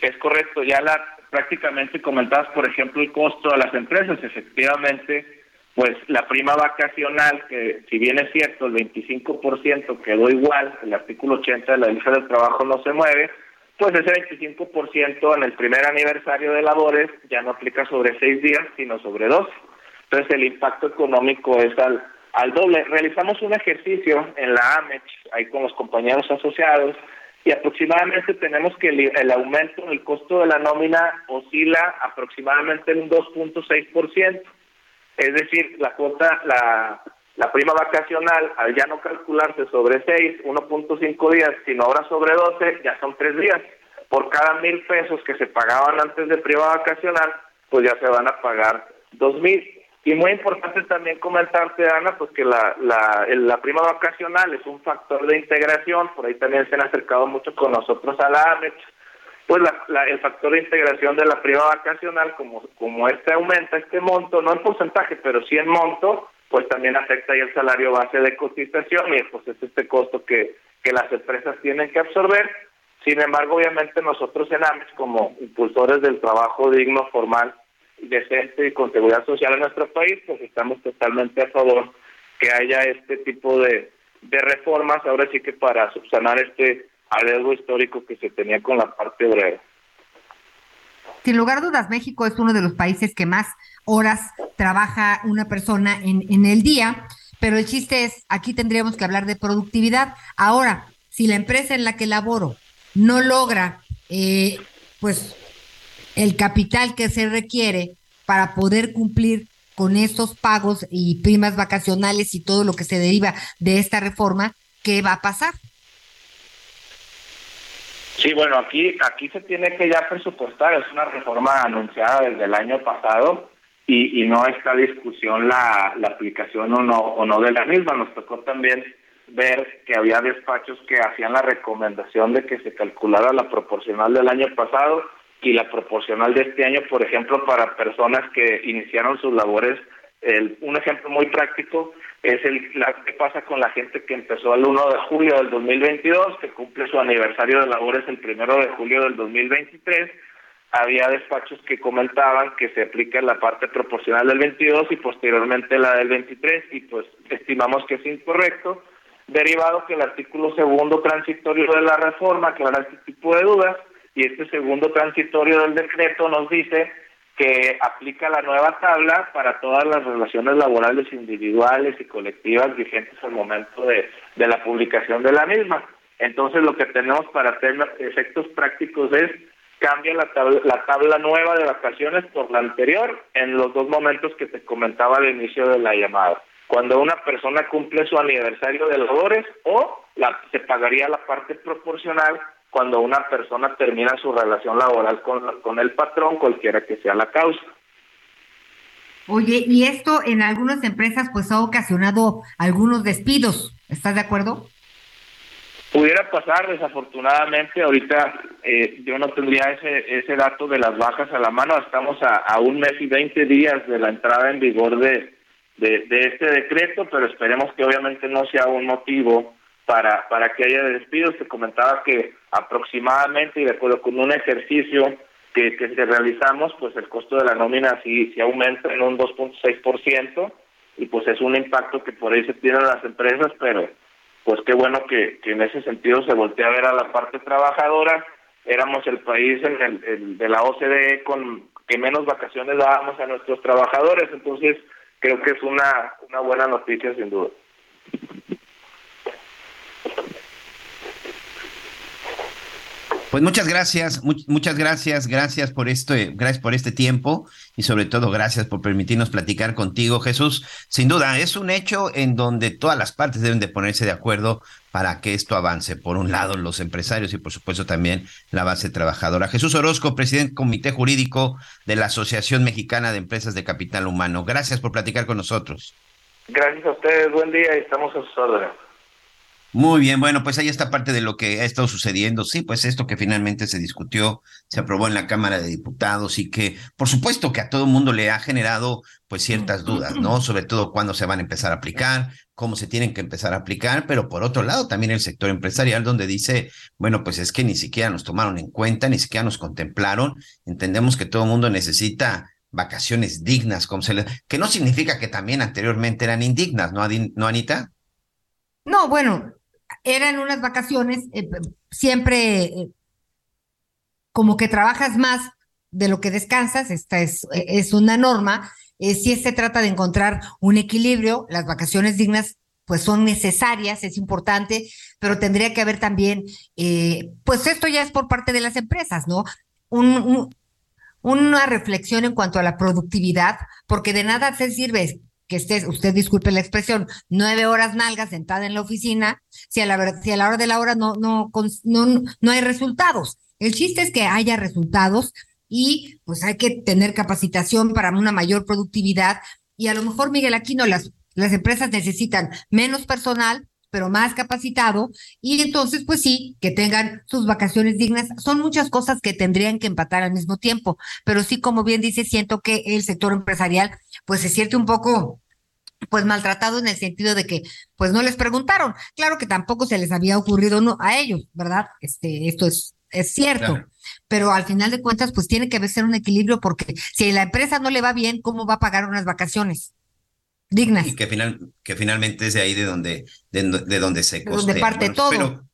es correcto. Ya la prácticamente comentabas, por ejemplo, el costo a las empresas, efectivamente pues la prima vacacional, que si bien es cierto, el 25% quedó igual, el artículo 80 de la lista del trabajo no se mueve, pues ese 25% en el primer aniversario de labores ya no aplica sobre seis días, sino sobre dos. Entonces el impacto económico es al, al doble. Realizamos un ejercicio en la AMEX, ahí con los compañeros asociados, y aproximadamente tenemos que el, el aumento del costo de la nómina oscila aproximadamente en un 2.6%. Es decir, la cuota, la, la prima vacacional, al ya no calcularse sobre 6, 1.5 días, sino ahora sobre 12, ya son 3 días. Por cada mil pesos que se pagaban antes de prima vacacional, pues ya se van a pagar dos mil. Y muy importante también comentarte, Ana, pues que la, la, la prima vacacional es un factor de integración, por ahí también se han acercado mucho con nosotros a la AMEX, pues la, el factor de integración de la prima vacacional, como, como este aumenta este monto, no en porcentaje, pero sí en monto, pues también afecta ahí el salario base de cotización y pues es este costo que, que las empresas tienen que absorber. Sin embargo, obviamente nosotros en AMEX, como impulsores del trabajo digno, formal, decente y con seguridad social en nuestro país, pues estamos totalmente a favor que haya este tipo de, de reformas, ahora sí que para subsanar este algo histórico que se tenía con la parte obrera. Sin lugar a dudas, México es uno de los países que más horas trabaja una persona en, en el día, pero el chiste es, aquí tendríamos que hablar de productividad. Ahora, si la empresa en la que laboro no logra, eh, pues, el capital que se requiere para poder cumplir con estos pagos y primas vacacionales y todo lo que se deriva de esta reforma, ¿qué va a pasar? Sí, bueno, aquí aquí se tiene que ya presupuestar, es una reforma anunciada desde el año pasado y, y no está discusión la, la aplicación o no, o no de la misma. Nos tocó también ver que había despachos que hacían la recomendación de que se calculara la proporcional del año pasado y la proporcional de este año, por ejemplo, para personas que iniciaron sus labores. El, un ejemplo muy práctico es el la, qué pasa con la gente que empezó el 1 de julio del 2022, que cumple su aniversario de labores el 1 de julio del 2023. Había despachos que comentaban que se aplica la parte proporcional del 22 y posteriormente la del 23 y pues estimamos que es incorrecto, derivado que el artículo segundo transitorio de la reforma aclara este tipo de dudas y este segundo transitorio del decreto nos dice que aplica la nueva tabla para todas las relaciones laborales individuales y colectivas vigentes al momento de, de la publicación de la misma. Entonces lo que tenemos para hacer efectos prácticos es cambia la tabla, la tabla nueva de vacaciones por la anterior en los dos momentos que te comentaba al inicio de la llamada. Cuando una persona cumple su aniversario de labores o la, se pagaría la parte proporcional cuando una persona termina su relación laboral con, con el patrón, cualquiera que sea la causa. Oye, y esto en algunas empresas pues ha ocasionado algunos despidos, ¿estás de acuerdo? Pudiera pasar, desafortunadamente, ahorita eh, yo no tendría ese, ese dato de las bajas a la mano, estamos a, a un mes y 20 días de la entrada en vigor de, de, de este decreto, pero esperemos que obviamente no sea un motivo para, para que haya despidos. Te comentaba que aproximadamente, y de acuerdo con un ejercicio que, que, realizamos, pues el costo de la nómina sí, sí aumenta en un 2.6% y pues es un impacto que por ahí se tienen las empresas, pero pues qué bueno que, que en ese sentido se voltea a ver a la parte trabajadora. Éramos el país en el, de la OCDE con que menos vacaciones dábamos a nuestros trabajadores, entonces creo que es una, una buena noticia sin duda. Pues muchas gracias, muchas gracias, gracias por este, gracias por este tiempo y sobre todo gracias por permitirnos platicar contigo, Jesús. Sin duda, es un hecho en donde todas las partes deben de ponerse de acuerdo para que esto avance. Por un lado, los empresarios y por supuesto también la base trabajadora. Jesús Orozco, presidente comité jurídico de la Asociación Mexicana de Empresas de Capital Humano. Gracias por platicar con nosotros. Gracias a ustedes, buen día y estamos a sus órdenes. Muy bien, bueno, pues ahí está parte de lo que ha estado sucediendo. Sí, pues esto que finalmente se discutió, se aprobó en la Cámara de Diputados y que, por supuesto, que a todo mundo le ha generado, pues, ciertas dudas, ¿no? Sobre todo cuándo se van a empezar a aplicar, cómo se tienen que empezar a aplicar, pero por otro lado también el sector empresarial donde dice, bueno, pues es que ni siquiera nos tomaron en cuenta, ni siquiera nos contemplaron. Entendemos que todo el mundo necesita vacaciones dignas, como se le... que no significa que también anteriormente eran indignas, ¿no, ¿no Anita? No, bueno, eran unas vacaciones, eh, siempre eh, como que trabajas más de lo que descansas, esta es, es una norma. Eh, si se trata de encontrar un equilibrio, las vacaciones dignas pues son necesarias, es importante, pero tendría que haber también, pues esto ya es por parte de las empresas, ¿no? un, una reflexión en cuanto a la productividad, porque de nada se sirve que estés, usted disculpe la expresión, nueve horas nalgas sentada en la oficina, si a la, si a la hora de la hora no, no, no, no hay resultados. El chiste es que haya resultados y pues hay que tener capacitación para una mayor productividad y a lo mejor, Miguel Aquino, las, las empresas necesitan menos personal, pero más capacitado, y entonces, pues sí, que tengan sus vacaciones dignas. Son muchas cosas que tendrían que empatar al mismo tiempo, pero sí, como bien dice, siento que el sector empresarial, pues se siente un poco pues maltratado en el sentido de que pues no les preguntaron. Claro que tampoco se les había ocurrido no, a ellos, ¿verdad? Este, esto es, es cierto. Pero al final de cuentas, pues tiene que ser un equilibrio porque si a la empresa no le va bien, ¿cómo va a pagar unas vacaciones? dignas. Y que, final, que finalmente es de ahí de donde, de, donde se costea. De parte todo.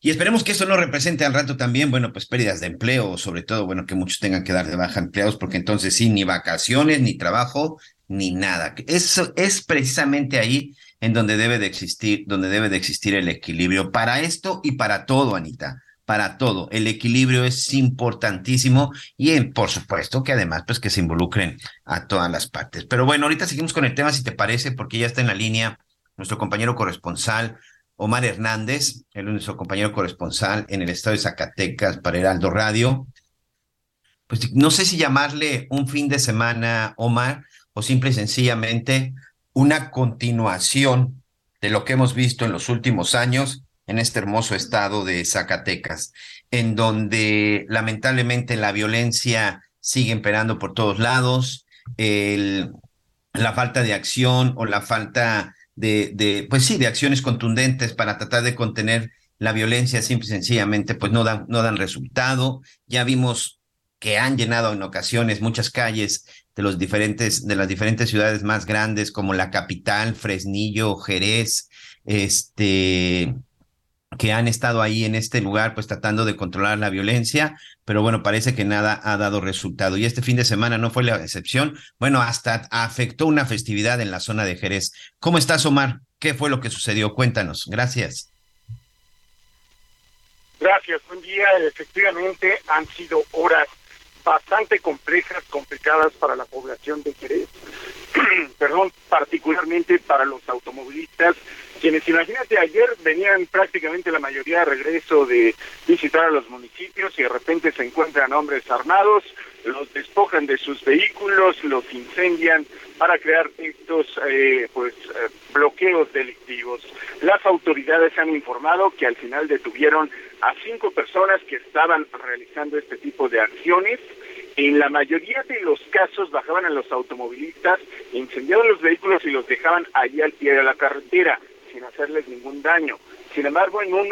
Y esperemos que eso no represente al rato también, bueno, pues pérdidas de empleo, sobre todo, bueno, que muchos tengan que dar de baja empleados, porque entonces sí, ni vacaciones, ni trabajo, ni nada. Eso es precisamente ahí en donde debe de existir, donde debe de existir el equilibrio para esto y para todo, Anita para todo. El equilibrio es importantísimo y por supuesto que además pues que se involucren a todas las partes. Pero bueno, ahorita seguimos con el tema si te parece porque ya está en la línea nuestro compañero corresponsal Omar Hernández, el nuestro compañero corresponsal en el estado de Zacatecas para Heraldo Radio. Pues no sé si llamarle un fin de semana, Omar, o simple y sencillamente una continuación de lo que hemos visto en los últimos años en este hermoso estado de Zacatecas, en donde lamentablemente la violencia sigue imperando por todos lados, la falta de acción o la falta de, de, pues sí, de acciones contundentes para tratar de contener la violencia simple y sencillamente pues no dan, no dan resultado. Ya vimos que han llenado en ocasiones muchas calles de los diferentes, de las diferentes ciudades más grandes como la capital, Fresnillo, Jerez, este, que han estado ahí en este lugar, pues tratando de controlar la violencia, pero bueno, parece que nada ha dado resultado. Y este fin de semana no fue la excepción. Bueno, hasta afectó una festividad en la zona de Jerez. ¿Cómo estás, Omar? ¿Qué fue lo que sucedió? Cuéntanos. Gracias. Gracias, buen día. Efectivamente, han sido horas bastante complejas, complicadas para la población de Jerez, perdón, particularmente para los automovilistas quienes imagínate ayer venían prácticamente la mayoría de regreso de visitar a los municipios y de repente se encuentran hombres armados, los despojan de sus vehículos, los incendian para crear estos eh, pues eh, bloqueos delictivos. Las autoridades han informado que al final detuvieron a cinco personas que estaban realizando este tipo de acciones. En la mayoría de los casos bajaban a los automovilistas, incendiaban los vehículos y los dejaban allí al pie de la carretera sin hacerles ningún daño. Sin embargo, en un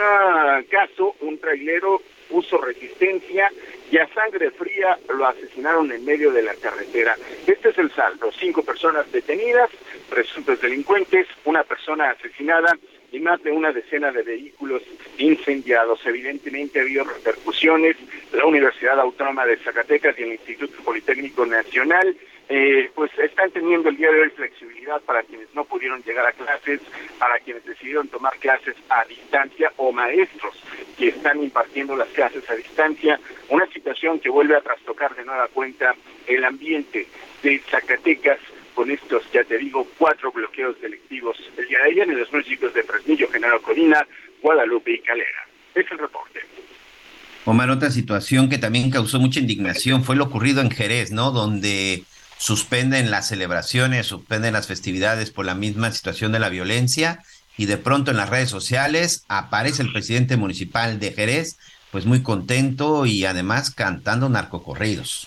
caso, un trailero opuso resistencia y a sangre fría lo asesinaron en medio de la carretera. Este es el saldo, cinco personas detenidas, presuntos delincuentes, una persona asesinada y más de una decena de vehículos incendiados. Evidentemente ha habido repercusiones. La Universidad Autónoma de Zacatecas y el Instituto Politécnico Nacional eh, pues están teniendo el día de hoy flexibilidad para quienes no pudieron llegar a clases, para quienes decidieron tomar clases a distancia o maestros que están impartiendo las clases a distancia, una situación que vuelve a trastocar de nueva cuenta el ambiente de Zacatecas con estos, ya te digo, cuatro bloqueos delictivos el día de ayer en los municipios de Fresnillo, General Colina, Guadalupe y Calera. Es el reporte. Omar, otra situación que también causó mucha indignación fue lo ocurrido en Jerez, ¿no? Donde suspenden las celebraciones, suspenden las festividades por la misma situación de la violencia y de pronto en las redes sociales aparece el presidente municipal de Jerez, pues muy contento y además cantando narcocorridos.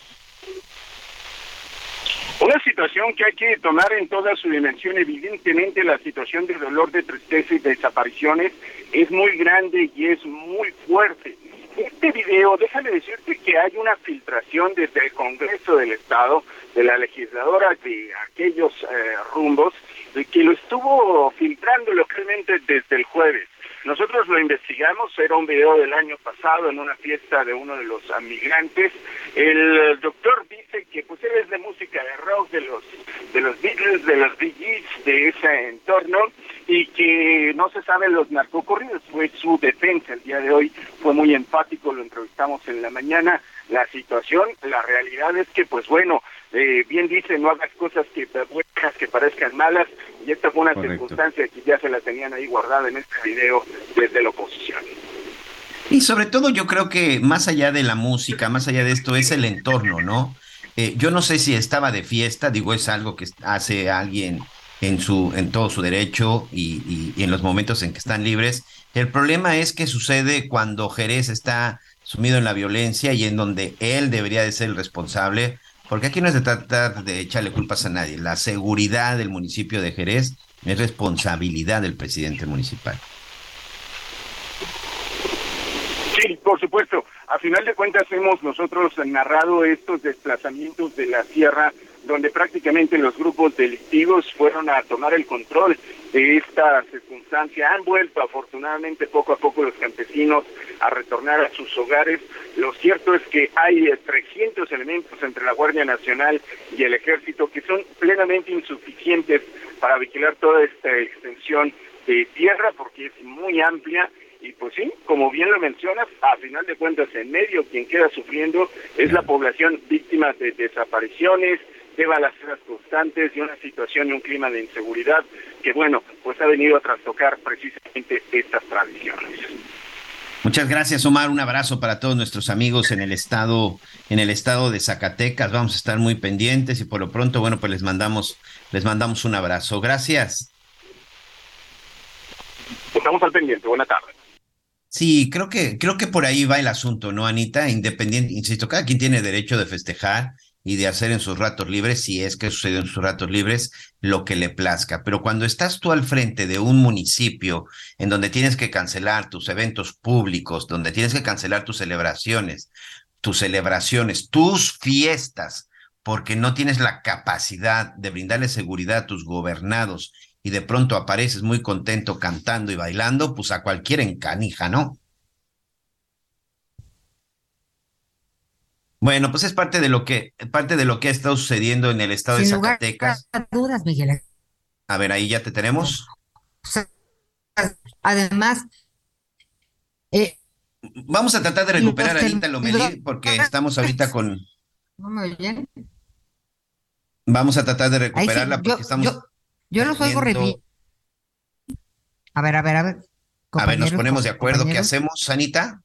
Una situación que hay que tomar en toda su dimensión, evidentemente la situación de dolor, de tristeza y de desapariciones es muy grande y es muy fuerte. Este video, déjame decirte que hay una filtración desde el Congreso del Estado, de la legisladora de aquellos eh, rumbos, de que lo estuvo filtrando localmente desde el jueves. Nosotros lo investigamos, era un video del año pasado en una fiesta de uno de los migrantes. El doctor dice que pues él es de música de rock, de los de los Beatles, de los Bee de ese entorno y que no se saben los narcocorridos. Fue su defensa el día de hoy, fue muy empático, lo entrevistamos en la mañana. La situación, la realidad es que pues bueno, eh, bien dice, no hagas cosas que buenas, que parezcan malas, y esta fue una circunstancia que ya se la tenían ahí guardada en este video desde la oposición. Y sobre todo yo creo que más allá de la música, más allá de esto, es el entorno, ¿no? Eh, yo no sé si estaba de fiesta, digo, es algo que hace alguien en su, en todo su derecho y, y en los momentos en que están libres. El problema es que sucede cuando Jerez está sumido en la violencia y en donde él debería de ser el responsable porque aquí no se trata de echarle culpas a nadie. La seguridad del municipio de Jerez es responsabilidad del presidente municipal. Sí, por supuesto. A final de cuentas hemos nosotros narrado estos desplazamientos de la sierra donde prácticamente los grupos delictivos fueron a tomar el control de esta circunstancia. Han vuelto afortunadamente poco a poco los campesinos a retornar a sus hogares. Lo cierto es que hay 300 elementos entre la Guardia Nacional y el Ejército que son plenamente insuficientes para vigilar toda esta extensión de tierra porque es muy amplia y pues sí, como bien lo mencionas, a final de cuentas en medio quien queda sufriendo es la población víctima de desapariciones, de balaceras constantes y una situación y un clima de inseguridad que, bueno, pues ha venido a trastocar precisamente estas tradiciones. Muchas gracias, Omar. Un abrazo para todos nuestros amigos en el estado, en el estado de Zacatecas. Vamos a estar muy pendientes y por lo pronto, bueno, pues les mandamos, les mandamos un abrazo. Gracias. Estamos al pendiente. Buena tarde. Sí, creo que, creo que por ahí va el asunto, ¿no, Anita? Independiente, insisto, cada quien tiene derecho de festejar y de hacer en sus ratos libres, si es que sucede en sus ratos libres, lo que le plazca. Pero cuando estás tú al frente de un municipio en donde tienes que cancelar tus eventos públicos, donde tienes que cancelar tus celebraciones, tus celebraciones, tus fiestas, porque no tienes la capacidad de brindarle seguridad a tus gobernados y de pronto apareces muy contento cantando y bailando, pues a cualquiera encanija, ¿no? Bueno, pues es parte de lo que parte de lo que ha estado sucediendo en el estado de Zacatecas. Lugar a dudas, Miguel. A ver, ahí ya te tenemos. Además, eh, vamos a tratar de recuperar a Anita Lomelí porque estamos ahorita con. ¿No me oyen? Vamos a tratar de recuperarla porque estamos. Yo, yo los oigo A ver, a ver, a ver. A ver, nos ponemos de acuerdo. ¿Qué hacemos, Anita?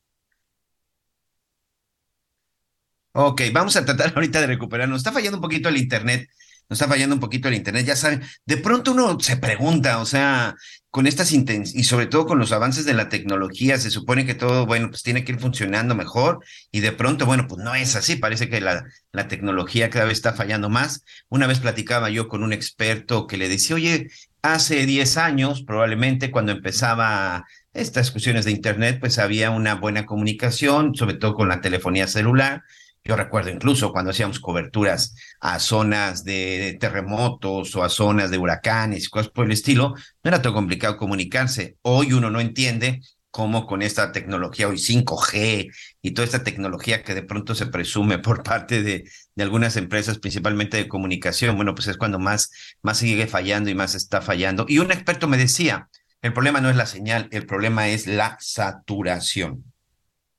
Ok, vamos a tratar ahorita de recuperar. Nos está fallando un poquito el internet. Nos está fallando un poquito el internet, ya saben. De pronto uno se pregunta, o sea, con estas y sobre todo con los avances de la tecnología, se supone que todo, bueno, pues tiene que ir funcionando mejor y de pronto, bueno, pues no es así. Parece que la, la tecnología cada vez está fallando más. Una vez platicaba yo con un experto que le decía, oye, hace 10 años, probablemente cuando empezaba estas cuestiones de Internet, pues había una buena comunicación, sobre todo con la telefonía celular. Yo recuerdo incluso cuando hacíamos coberturas a zonas de terremotos o a zonas de huracanes cosas por el estilo, no era tan complicado comunicarse. Hoy uno no entiende cómo con esta tecnología hoy 5G y toda esta tecnología que de pronto se presume por parte de, de, algunas empresas, principalmente de comunicación, bueno, pues es cuando más, más sigue fallando y más está fallando. Y un experto me decía, el problema no es la señal, el problema es la saturación.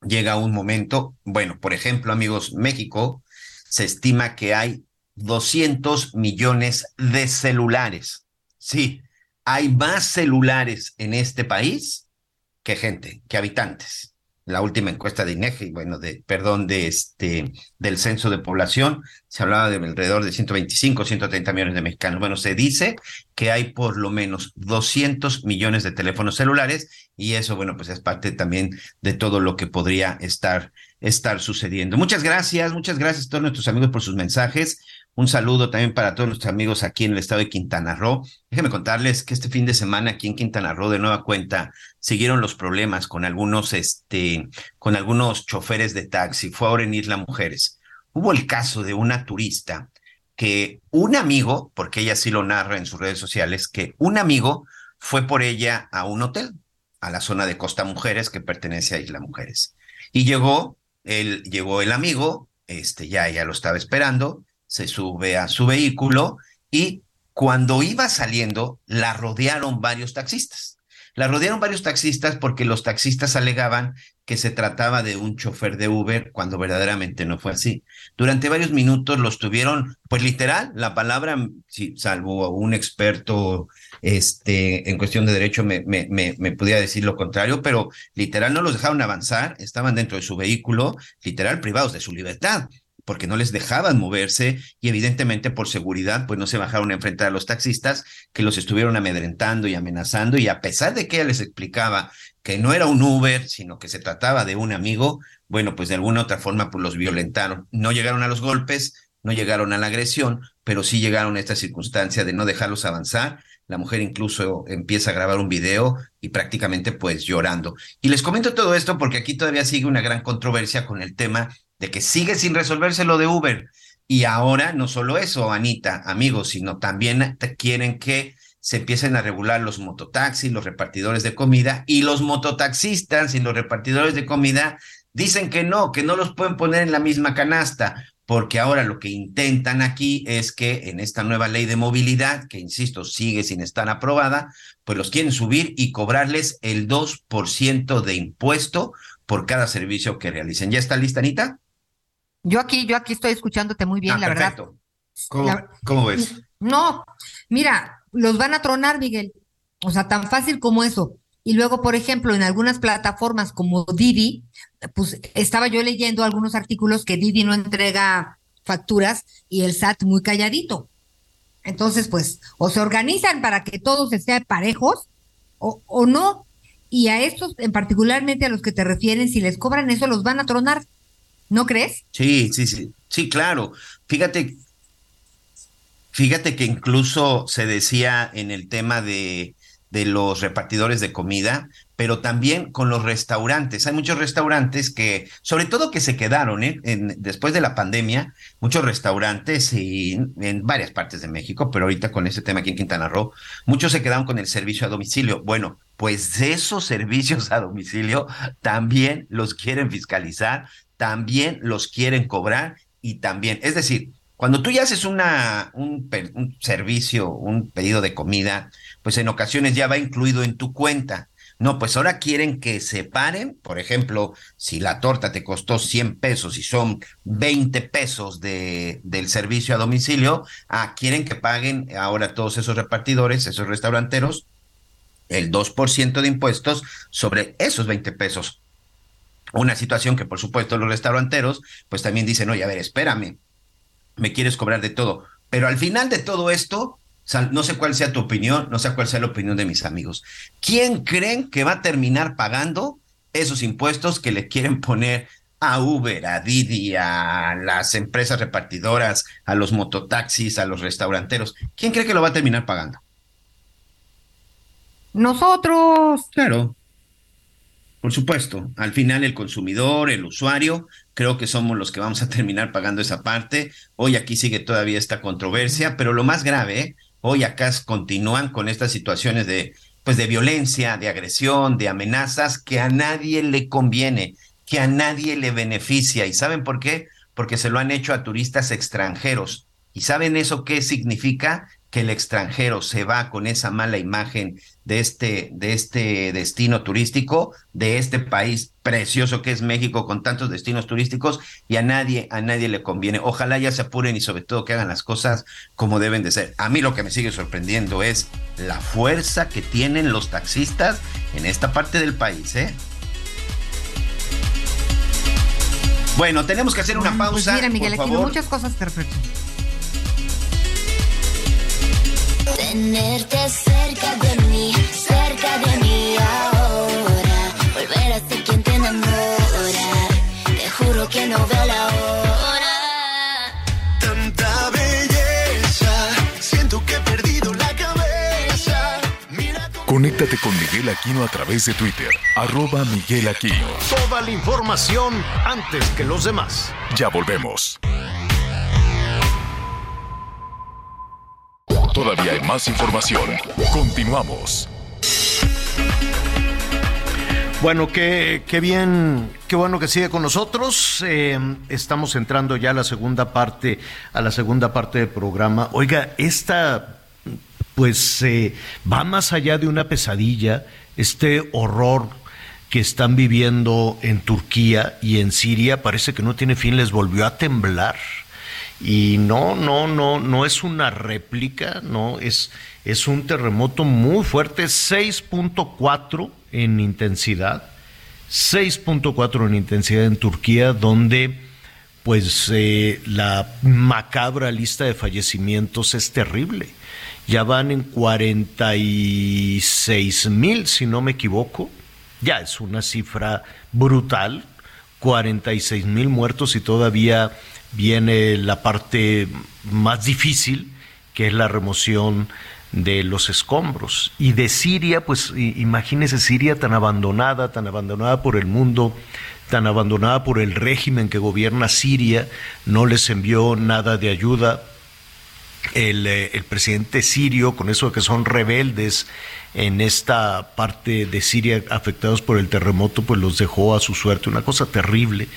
Llega un momento, bueno, por ejemplo, amigos, México se estima que hay 200 millones de celulares. Sí, hay más celulares en este país que gente, que habitantes la última encuesta de INEGI, bueno, de, perdón, de este, del censo de población, se hablaba de alrededor de 125, 130 millones de mexicanos. Bueno, se dice que hay por lo menos 200 millones de teléfonos celulares y eso, bueno, pues es parte también de todo lo que podría estar, estar sucediendo. Muchas gracias, muchas gracias a todos nuestros amigos por sus mensajes. Un saludo también para todos nuestros amigos aquí en el estado de Quintana Roo. Déjenme contarles que este fin de semana aquí en Quintana Roo, de nueva cuenta, siguieron los problemas con algunos, este, con algunos choferes de taxi. Fue ahora en Isla Mujeres. Hubo el caso de una turista que un amigo, porque ella sí lo narra en sus redes sociales, que un amigo fue por ella a un hotel, a la zona de Costa Mujeres que pertenece a Isla Mujeres. Y llegó, él, llegó el amigo, este, ya ella lo estaba esperando, se sube a su vehículo y cuando iba saliendo la rodearon varios taxistas. La rodearon varios taxistas porque los taxistas alegaban que se trataba de un chofer de Uber cuando verdaderamente no fue así. Durante varios minutos los tuvieron, pues literal, la palabra, sí, salvo un experto este, en cuestión de derecho me, me, me, me decir lo contrario, pero literal no los dejaron avanzar, estaban dentro de su vehículo, literal privados de su libertad porque no les dejaban moverse y evidentemente por seguridad pues no se bajaron a enfrentar a los taxistas que los estuvieron amedrentando y amenazando y a pesar de que ella les explicaba que no era un Uber, sino que se trataba de un amigo, bueno, pues de alguna otra forma pues los violentaron. No llegaron a los golpes, no llegaron a la agresión, pero sí llegaron a esta circunstancia de no dejarlos avanzar. La mujer incluso empieza a grabar un video y prácticamente pues llorando. Y les comento todo esto porque aquí todavía sigue una gran controversia con el tema de que sigue sin resolverse lo de Uber. Y ahora no solo eso, Anita, amigos, sino también quieren que se empiecen a regular los mototaxis, los repartidores de comida y los mototaxistas y los repartidores de comida dicen que no, que no los pueden poner en la misma canasta, porque ahora lo que intentan aquí es que en esta nueva ley de movilidad, que insisto, sigue sin estar aprobada, pues los quieren subir y cobrarles el 2% de impuesto por cada servicio que realicen. ¿Ya está lista, Anita? Yo aquí, yo aquí estoy escuchándote muy bien, ah, la perfecto. verdad. ¿Cómo, La- ¿Cómo ves? No, mira, los van a tronar, Miguel. O sea, tan fácil como eso. Y luego, por ejemplo, en algunas plataformas como Didi, pues estaba yo leyendo algunos artículos que Didi no entrega facturas y el SAT muy calladito. Entonces, pues, o se organizan para que todos estén parejos o, o no. Y a estos, en particularmente a los que te refieren, si les cobran eso, los van a tronar. ¿No crees? Sí, sí, sí, sí, claro. Fíjate, fíjate que incluso se decía en el tema de, de los repartidores de comida, pero también con los restaurantes. Hay muchos restaurantes que, sobre todo que se quedaron, ¿eh? En- después de la pandemia, muchos restaurantes en varias partes de México, pero ahorita con ese tema aquí en Quintana Roo, muchos se quedaron con el servicio a domicilio. Bueno, pues esos servicios a domicilio también los quieren fiscalizar, también los quieren cobrar y también, es decir, cuando tú ya haces una, un, servicio, un pedido de comida, pues en ocasiones ya va incluido en tu cuenta. No, pues ahora quieren que separen, por ejemplo, si la torta te costó 100 pesos y son 20 pesos de, del servicio a domicilio, ah, quieren que paguen ahora todos esos repartidores, esos restauranteros, el 2% de impuestos sobre esos 20 pesos. Una situación que, por supuesto, los restauranteros, pues también dicen, oye, a ver, espérame, me quieres cobrar de todo. Pero al final de todo esto, no sé cuál sea tu opinión, no sé cuál sea la opinión de mis amigos. ¿Quién creen que va a terminar pagando esos impuestos que le quieren poner a Uber, a Didi, a las empresas repartidoras, a los mototaxis, a los restauranteros? ¿Quién cree que lo va a terminar pagando? Nosotros. Claro. Por supuesto, al final el consumidor, el usuario, creo que somos los que vamos a terminar pagando esa parte. Hoy aquí sigue todavía esta controversia, pero lo más grave, hoy acá continúan con estas situaciones de pues de violencia, de agresión, de amenazas que a nadie le conviene, que a nadie le beneficia. ¿Y saben por qué? Porque se lo han hecho a turistas extranjeros. ¿Y saben eso qué significa? Que el extranjero se va con esa mala imagen de este, de este destino turístico, de este país precioso que es México con tantos destinos turísticos y a nadie, a nadie le conviene. Ojalá ya se apuren y sobre todo que hagan las cosas como deben de ser. A mí lo que me sigue sorprendiendo es la fuerza que tienen los taxistas en esta parte del país, ¿eh? Bueno, tenemos que hacer una Pues pausa. mira, Miguel, por aquí favor. muchas cosas que reflexionar. Tenerte cerca de mí, cerca de mí ahora. Volver a ser quien te enamora. Te juro que no veo la hora. Tanta belleza, siento que he perdido la cabeza. Mira Conéctate con Miguel Aquino a través de Twitter, arroba Miguel Aquino. Toda la información antes que los demás. Ya volvemos. Todavía hay más información. Continuamos. Bueno, qué, qué bien, qué bueno que sigue con nosotros. Eh, estamos entrando ya a la segunda parte, a la segunda parte del programa. Oiga, esta pues eh, va más allá de una pesadilla, este horror que están viviendo en Turquía y en Siria parece que no tiene fin, les volvió a temblar. Y no, no, no, no es una réplica, no, es, es un terremoto muy fuerte, 6.4 en intensidad, 6.4 en intensidad en Turquía, donde pues eh, la macabra lista de fallecimientos es terrible. Ya van en 46 mil, si no me equivoco. Ya es una cifra brutal. 46 mil muertos y todavía viene la parte más difícil, que es la remoción de los escombros. Y de Siria, pues imagínese Siria tan abandonada, tan abandonada por el mundo, tan abandonada por el régimen que gobierna Siria, no les envió nada de ayuda. El, eh, el presidente sirio, con eso de que son rebeldes en esta parte de Siria afectados por el terremoto, pues los dejó a su suerte, una cosa terrible.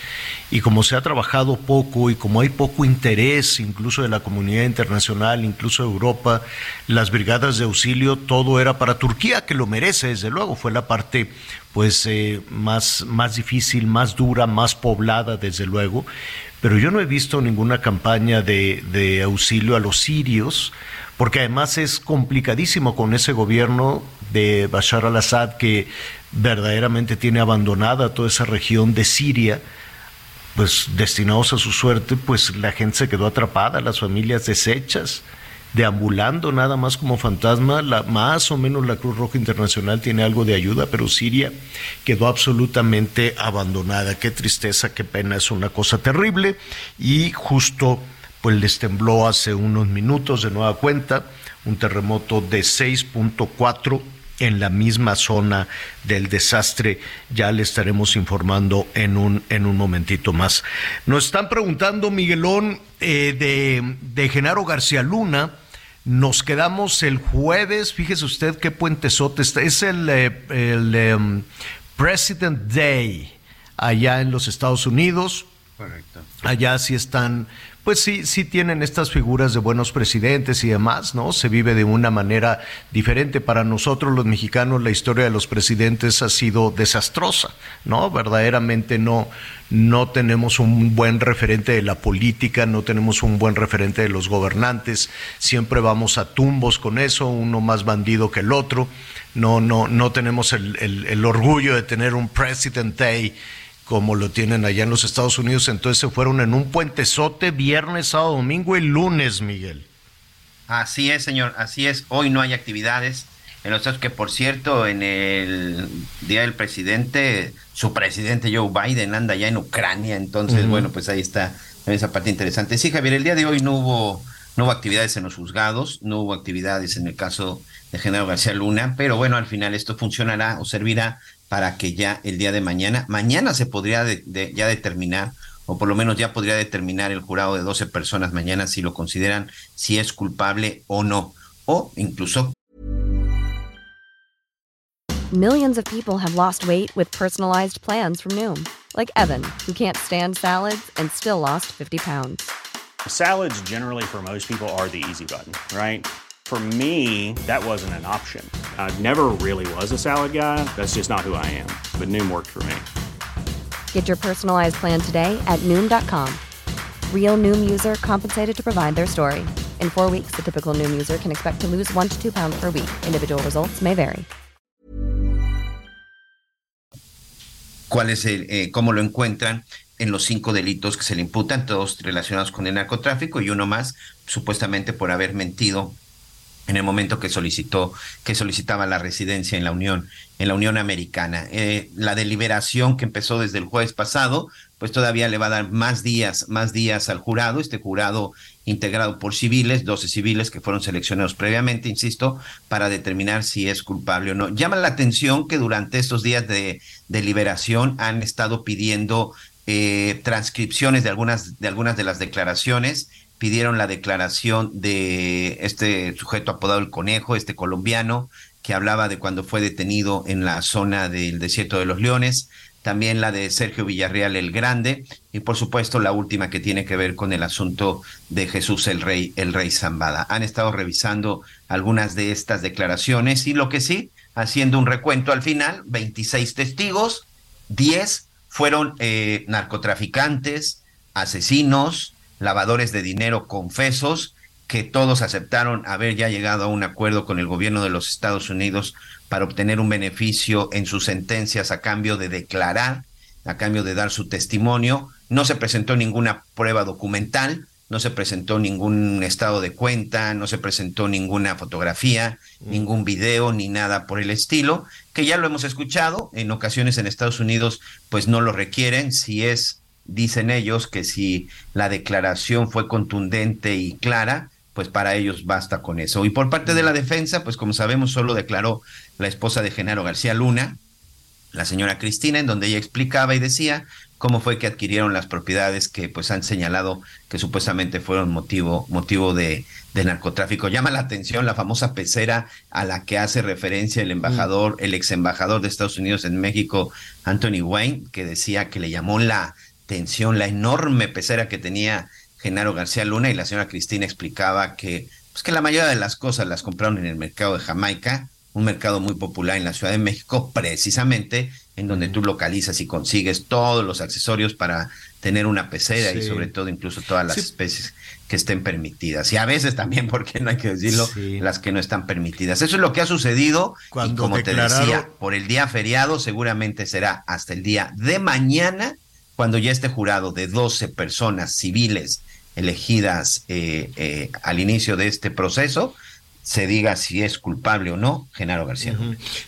Y como se ha trabajado poco y como hay poco interés incluso de la comunidad internacional, incluso de Europa, las brigadas de auxilio, todo era para Turquía, que lo merece, desde luego, fue la parte pues eh, más, más difícil, más dura, más poblada, desde luego. Pero yo no he visto ninguna campaña de, de auxilio a los sirios, porque además es complicadísimo con ese gobierno de Bashar al-Assad que verdaderamente tiene abandonada toda esa región de Siria, pues destinados a su suerte, pues la gente se quedó atrapada, las familias deshechas, deambulando nada más como fantasma, la, más o menos la Cruz Roja Internacional tiene algo de ayuda, pero Siria quedó absolutamente abandonada. Qué tristeza, qué pena, es una cosa terrible y justo pues les tembló hace unos minutos de nueva cuenta un terremoto de 6.4 en la misma zona del desastre. Ya le estaremos informando en un, en un momentito más. Nos están preguntando, Miguelón, eh, de, de Genaro García Luna. Nos quedamos el jueves, fíjese usted qué puentesote está. Es el, eh, el em, President Day allá en los Estados Unidos. Correcto. Allá sí están, pues sí, sí tienen estas figuras de buenos presidentes y demás, ¿no? Se vive de una manera diferente. Para nosotros los mexicanos la historia de los presidentes ha sido desastrosa, ¿no? Verdaderamente no, no tenemos un buen referente de la política, no tenemos un buen referente de los gobernantes, siempre vamos a tumbos con eso, uno más bandido que el otro, no, no, no tenemos el, el- orgullo de tener un President Day como lo tienen allá en los Estados Unidos, entonces se fueron en un puentezote viernes, sábado, domingo y lunes, Miguel. Así es, señor, así es. Hoy no hay actividades en los Estados que, por cierto, en el Día del Presidente, su presidente Joe Biden anda ya en Ucrania, entonces, bueno, pues ahí está esa parte interesante. Sí, Javier, el día de hoy no hubo, no hubo actividades en los juzgados, no hubo actividades en el caso de Genaro García Luna, pero bueno, al final esto funcionará o servirá para que ya el día de mañana, mañana se podría ya determinar, o por lo menos ya podría determinar el jurado de 12 personas mañana si lo consideran, si es culpable o no, o incluso. Millions of people have lost weight with personalized plans from Noom, like Evan, who can't stand salads and still lost 50 pounds. Salads generally for most people are the easy button, right? For me, that wasn't an option. I never really was a salad guy. That's just not who I am. But Noom worked for me. Get your personalized plan today at Noom.com. Real Noom user compensated to provide their story. In four weeks, the typical Noom user can expect to lose one to two pounds per week. Individual results may vary. ¿Cuál es el, eh, cómo lo encuentran? en los cinco delitos que se le imputan, todos relacionados con el narcotráfico y uno más, supuestamente por haber mentido en el momento que solicitó, que solicitaba la residencia en la Unión, en la Unión Americana. Eh, la deliberación que empezó desde el jueves pasado, pues todavía le va a dar más días, más días al jurado, este jurado integrado por civiles, 12 civiles que fueron seleccionados previamente, insisto, para determinar si es culpable o no. Llama la atención que durante estos días de deliberación han estado pidiendo eh, transcripciones de algunas, de algunas de las declaraciones pidieron la declaración de este sujeto apodado el conejo, este colombiano, que hablaba de cuando fue detenido en la zona del desierto de los leones, también la de Sergio Villarreal el Grande, y por supuesto la última que tiene que ver con el asunto de Jesús el Rey, el Rey Zambada. Han estado revisando algunas de estas declaraciones y lo que sí, haciendo un recuento al final, 26 testigos, 10 fueron eh, narcotraficantes, asesinos, lavadores de dinero confesos, que todos aceptaron haber ya llegado a un acuerdo con el gobierno de los Estados Unidos para obtener un beneficio en sus sentencias a cambio de declarar, a cambio de dar su testimonio. No se presentó ninguna prueba documental, no se presentó ningún estado de cuenta, no se presentó ninguna fotografía, mm. ningún video, ni nada por el estilo, que ya lo hemos escuchado, en ocasiones en Estados Unidos pues no lo requieren, si es dicen ellos que si la declaración fue contundente y clara, pues para ellos basta con eso. Y por parte de la defensa, pues como sabemos, solo declaró la esposa de Genaro García Luna, la señora Cristina, en donde ella explicaba y decía cómo fue que adquirieron las propiedades que pues han señalado que supuestamente fueron motivo, motivo de, de narcotráfico. Llama la atención la famosa pecera a la que hace referencia el embajador, el ex embajador de Estados Unidos en México, Anthony Wayne, que decía que le llamó la tensión, la enorme pecera que tenía Genaro García Luna y la señora Cristina explicaba que, pues que la mayoría de las cosas las compraron en el mercado de Jamaica, un mercado muy popular en la Ciudad de México, precisamente en donde tú localizas y consigues todos los accesorios para tener una pecera y sobre todo incluso todas las especies que estén permitidas. Y a veces también, porque no hay que decirlo, las que no están permitidas. Eso es lo que ha sucedido y como te decía, por el día feriado seguramente será hasta el día de mañana cuando ya este jurado de 12 personas civiles elegidas eh, eh, al inicio de este proceso, se diga si es culpable o no Genaro García.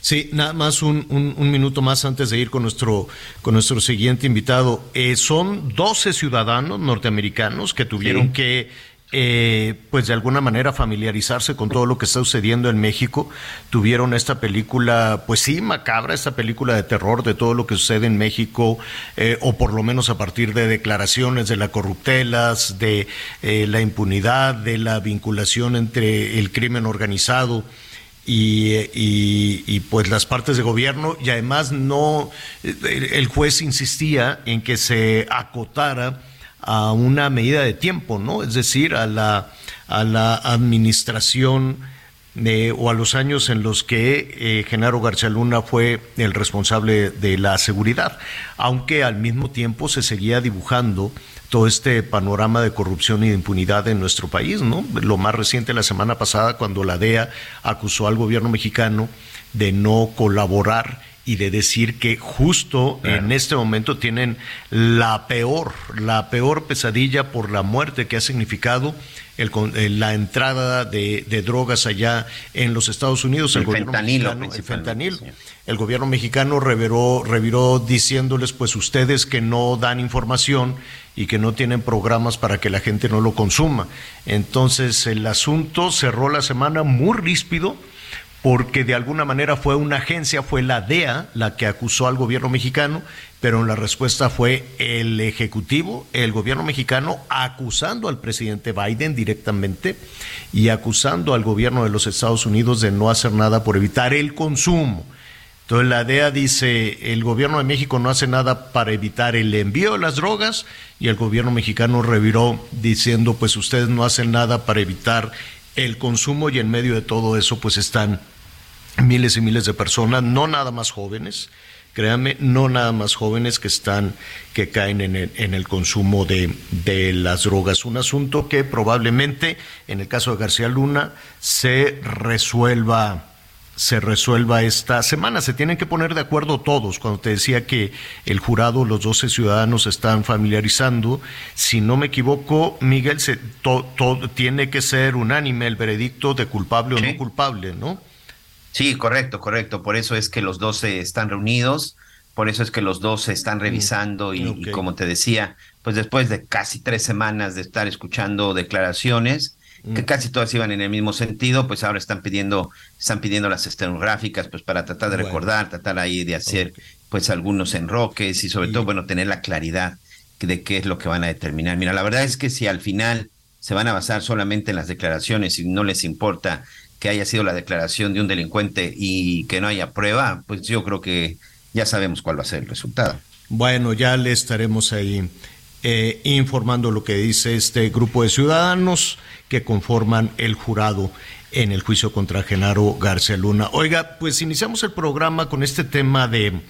Sí, nada más un, un, minuto más antes de ir con nuestro, con nuestro siguiente invitado. Eh, son 12 ciudadanos norteamericanos que tuvieron que eh, pues de alguna manera familiarizarse con todo lo que está sucediendo en México. Tuvieron esta película, pues sí, macabra, esta película de terror de todo lo que sucede en México, eh, o por lo menos a partir de declaraciones de las corruptelas, de eh, la impunidad, de la vinculación entre el crimen organizado. Y, y, pues las partes de gobierno y además no el juez insistía en que se acotara a una medida de tiempo, ¿no? Es decir, a la, a la administración o a los años en los que eh, Genaro García Luna fue el responsable de la seguridad, aunque al mismo tiempo se seguía dibujando todo este panorama de corrupción y de impunidad en nuestro país, ¿no? Lo más reciente la semana pasada cuando la DEA acusó al gobierno mexicano de no colaborar y de decir que justo en este momento tienen la peor, la peor pesadilla por la muerte que ha significado el, eh, la entrada de, drogas allá en los Estados Unidos. El, gobierno mexicano, el fentanilo. El gobierno mexicano reviró, reviró diciéndoles, pues ustedes que no dan información y que no tienen programas para que la gente no lo consuma. Entonces el asunto cerró la semana muy ríspido porque de alguna manera fue una agencia, fue la DEA la que acusó al gobierno mexicano, pero la respuesta fue el Ejecutivo, el gobierno mexicano, acusando al presidente Biden directamente y acusando al gobierno de los Estados Unidos de no hacer nada por evitar el consumo. Entonces la DEA dice, el gobierno de México no hace nada para evitar el envío de las drogas y el gobierno mexicano reviró diciendo, pues ustedes no hacen nada para evitar el consumo y en medio de todo eso pues están miles y miles de personas, no nada más jóvenes, créanme, no nada más jóvenes que están, que caen en el, en el consumo de, de, las drogas. Un asunto que probablemente, en el caso de García Luna, se resuelva se resuelva esta semana. Se tienen que poner de acuerdo todos. Cuando te decía que el jurado, los 12 ciudadanos están familiarizando, si no me equivoco, Miguel, se, todo tiene que ser unánime el veredicto de culpable o no culpable, ¿no? Sí, correcto, correcto. Por eso es que los dos están reunidos, por eso es que los dos se están mm, revisando y, y, como te decía, pues después de casi tres semanas de estar escuchando declaraciones, que mm. casi todas iban en el mismo sentido, pues ahora están pidiendo, están pidiendo las estenográficas, pues para tratar de recordar, tratar ahí de hacer pues algunos enroques y sobre todo, bueno, tener la claridad de qué es lo que van a determinar. Mira, la verdad es que si al final se van a basar solamente en las declaraciones y no les importa que haya sido la declaración de un delincuente y que no haya prueba, pues yo creo que ya sabemos cuál va a ser el resultado. Bueno, ya le estaremos ahí eh, informando lo que dice este grupo de ciudadanos que conforman el jurado en el juicio contra Genaro García Luna. Oiga, pues iniciamos el programa con este tema de,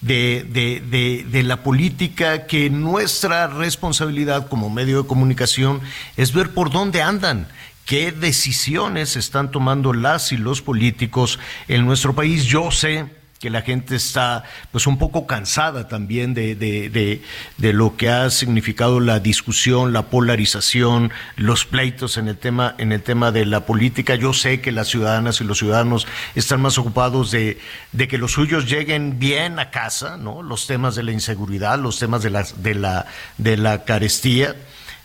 de, de, de, la política, que nuestra responsabilidad como medio de comunicación es ver por dónde andan qué decisiones están tomando las y los políticos en nuestro país. Yo sé que la gente está pues un poco cansada también de, de, de, de, lo que ha significado la discusión, la polarización, los pleitos en el tema, en el tema de la política. Yo sé que las ciudadanas y los ciudadanos están más ocupados de, de que los suyos lleguen bien a casa, ¿no? Los temas de la inseguridad, los temas de la, de la, de la carestía,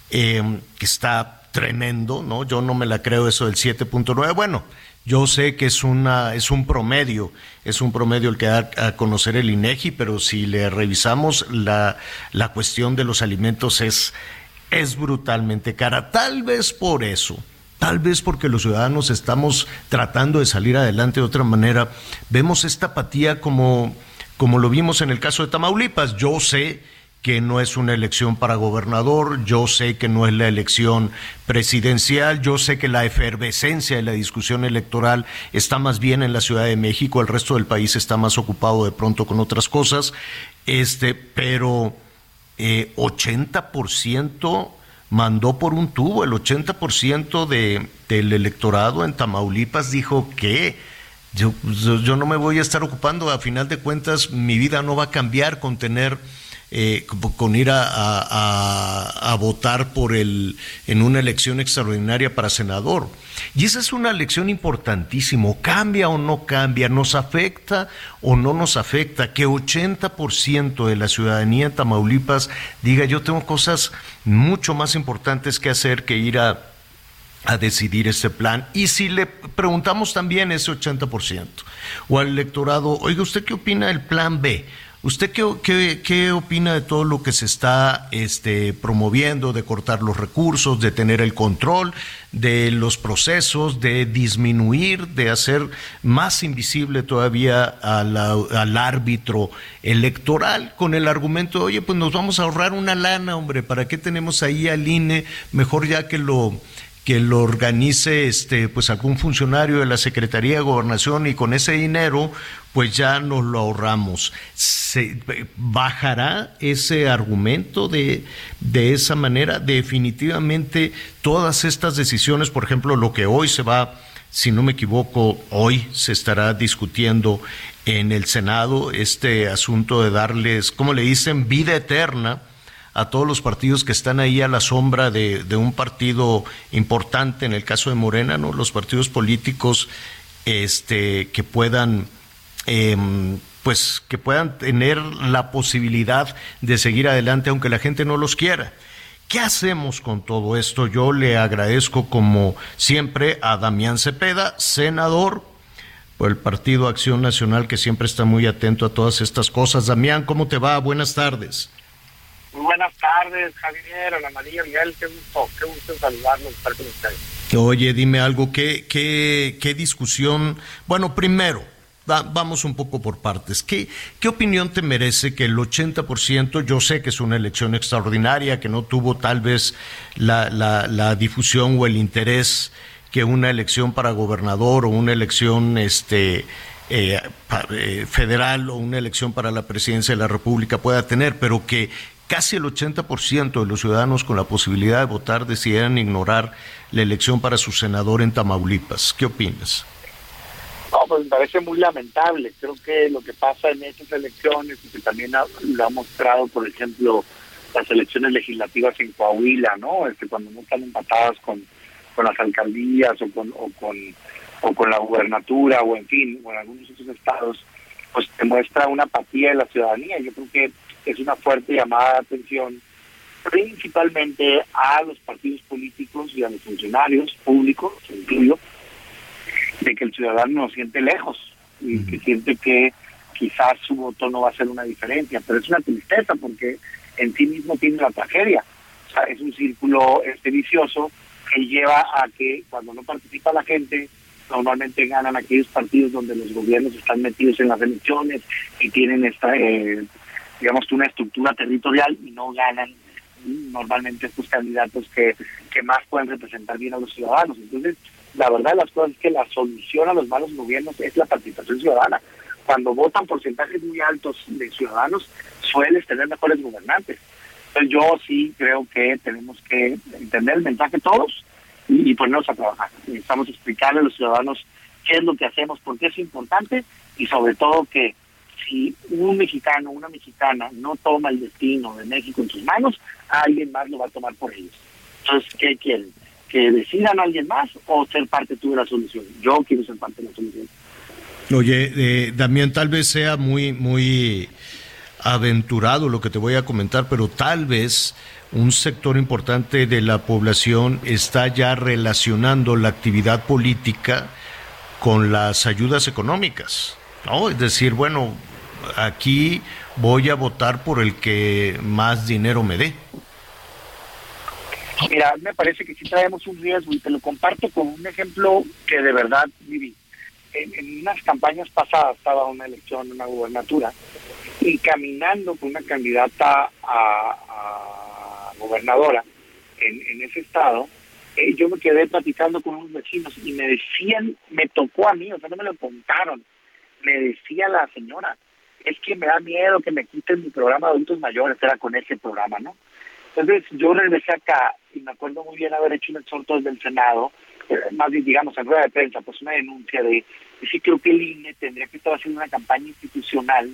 eh, que está tremendo, ¿no? Yo no me la creo eso del 7.9. Bueno, yo sé que es una es un promedio, es un promedio el que da a conocer el INEGI, pero si le revisamos la, la cuestión de los alimentos es es brutalmente cara, tal vez por eso. Tal vez porque los ciudadanos estamos tratando de salir adelante de otra manera, vemos esta apatía como, como lo vimos en el caso de Tamaulipas. Yo sé que no es una elección para gobernador, yo sé que no es la elección presidencial, yo sé que la efervescencia de la discusión electoral está más bien en la Ciudad de México, el resto del país está más ocupado de pronto con otras cosas, este, pero eh, 80% mandó por un tubo, el 80% de, del electorado en Tamaulipas dijo que yo, yo no me voy a estar ocupando, a final de cuentas mi vida no va a cambiar con tener eh, con ir a, a, votar por el, en una elección extraordinaria para senador. Y esa es una elección importantísima. ¿Cambia o no cambia? ¿Nos afecta o no nos afecta? Que 80% de la ciudadanía en Tamaulipas diga yo tengo cosas mucho más importantes que hacer que ir a a decidir ese plan. Y si le preguntamos también ese 80% o al electorado, oiga, ¿usted qué opina del plan B? ¿Usted qué, qué, opina de todo lo que se está este, promoviendo, de cortar los recursos, de tener el control de los procesos, de disminuir, de hacer más invisible todavía al árbitro electoral con el argumento de, oye, pues nos vamos a ahorrar una lana, hombre, ¿para qué tenemos ahí al INE? Mejor ya que lo que lo organice este pues algún funcionario de la Secretaría de Gobernación y con ese dinero pues ya nos lo ahorramos. ¿Se bajará ese argumento de, de esa manera? Definitivamente todas estas decisiones, por ejemplo, lo que hoy se va, si no me equivoco, hoy se estará discutiendo en el Senado, este asunto de darles, como le dicen, vida eterna a todos los partidos que están ahí a la sombra de, un partido importante, en el caso de Morena, ¿no? Los partidos políticos este, que puedan em, pues que puedan tener la posibilidad de seguir adelante aunque la gente no los quiera. ¿Qué hacemos con todo esto? Yo le agradezco como siempre a Damián Cepeda, senador por el Partido Acción Nacional, que siempre está muy atento a todas estas cosas. Damián, ¿cómo te va? Buenas tardes. Muy buenas tardes, Javier, Ana María, Miguel, qué gusto, qué gusto saludarlos, estar con ustedes. Oye, dime algo, ¿qué, qué, qué discusión? Bueno, primero, vamos un poco por partes. ¿Qué, ¿Qué opinión te merece que el 80%, yo sé que es una elección extraordinaria, que no tuvo tal vez la, la, la difusión o el interés que una elección para gobernador o una elección este, eh, eh, federal o una elección para la presidencia de la República pueda tener, pero que casi el 80% de los ciudadanos con la posibilidad de votar decidieran ignorar la elección para su senador en Tamaulipas. ¿Qué opinas? No, pues me parece muy lamentable. Creo que lo que pasa en estas elecciones, y que también lo ha mostrado, por ejemplo, las elecciones legislativas en Coahuila, ¿no? Este, cuando no están empatadas con con las alcaldías o con, o con, o con la gubernatura o en fin, o en algunos otros estados, pues demuestra una apatía de la ciudadanía. Yo creo que es una fuerte llamada de atención principalmente a los partidos políticos y a los funcionarios públicos, incluyo, de que el ciudadano nos siente lejos y que siente que quizás su voto no va a ser una diferencia, pero es una tristeza porque en sí mismo tiene la tragedia. O sea, es un círculo este vicioso que lleva a que cuando no participa la gente, normalmente ganan aquellos partidos donde los gobiernos están metidos en las elecciones y tienen esta, eh, digamos, una estructura territorial y no ganan normalmente estos candidatos que, que más pueden representar bien a los ciudadanos. Entonces, la verdad de las cosas es que la solución a los malos gobiernos es la participación ciudadana. Cuando votan porcentajes muy altos de ciudadanos, sueles tener mejores gobernantes. Entonces yo sí creo que tenemos que entender el mensaje todos y, ponernos a trabajar. Necesitamos explicarle a los ciudadanos qué es lo que hacemos, por qué es importante y sobre todo que si un mexicano una mexicana no toma el destino de México en sus manos, alguien más lo va a tomar por ellos. Entonces, ¿qué quieren? ¿Que decidan a alguien más o ser parte tú de la solución? Yo quiero ser parte de la solución. Oye, eh, Damián, tal vez sea muy, muy aventurado lo que te voy a comentar, pero tal vez un sector importante de la población está ya relacionando la actividad política con las ayudas económicas, ¿no? Es decir, bueno, aquí voy a votar por el que más dinero me dé. Mira, me parece que sí traemos un riesgo y te lo comparto con un ejemplo que de verdad viví. En, unas campañas pasadas estaba una elección, una gubernatura, y caminando con una candidata a, gobernadora en, ese estado, eh, yo me quedé platicando con unos vecinos y me decían, me tocó a mí, o sea, no me lo contaron, me decía la señora, es que me da miedo que me quiten mi programa de adultos mayores, era con ese programa, ¿no? Entonces yo regresé acá y me acuerdo muy bien haber hecho un exhorto desde el Senado, eh, más bien digamos en rueda de prensa, pues una denuncia de, de sí creo que el INE tendría que estar haciendo una campaña institucional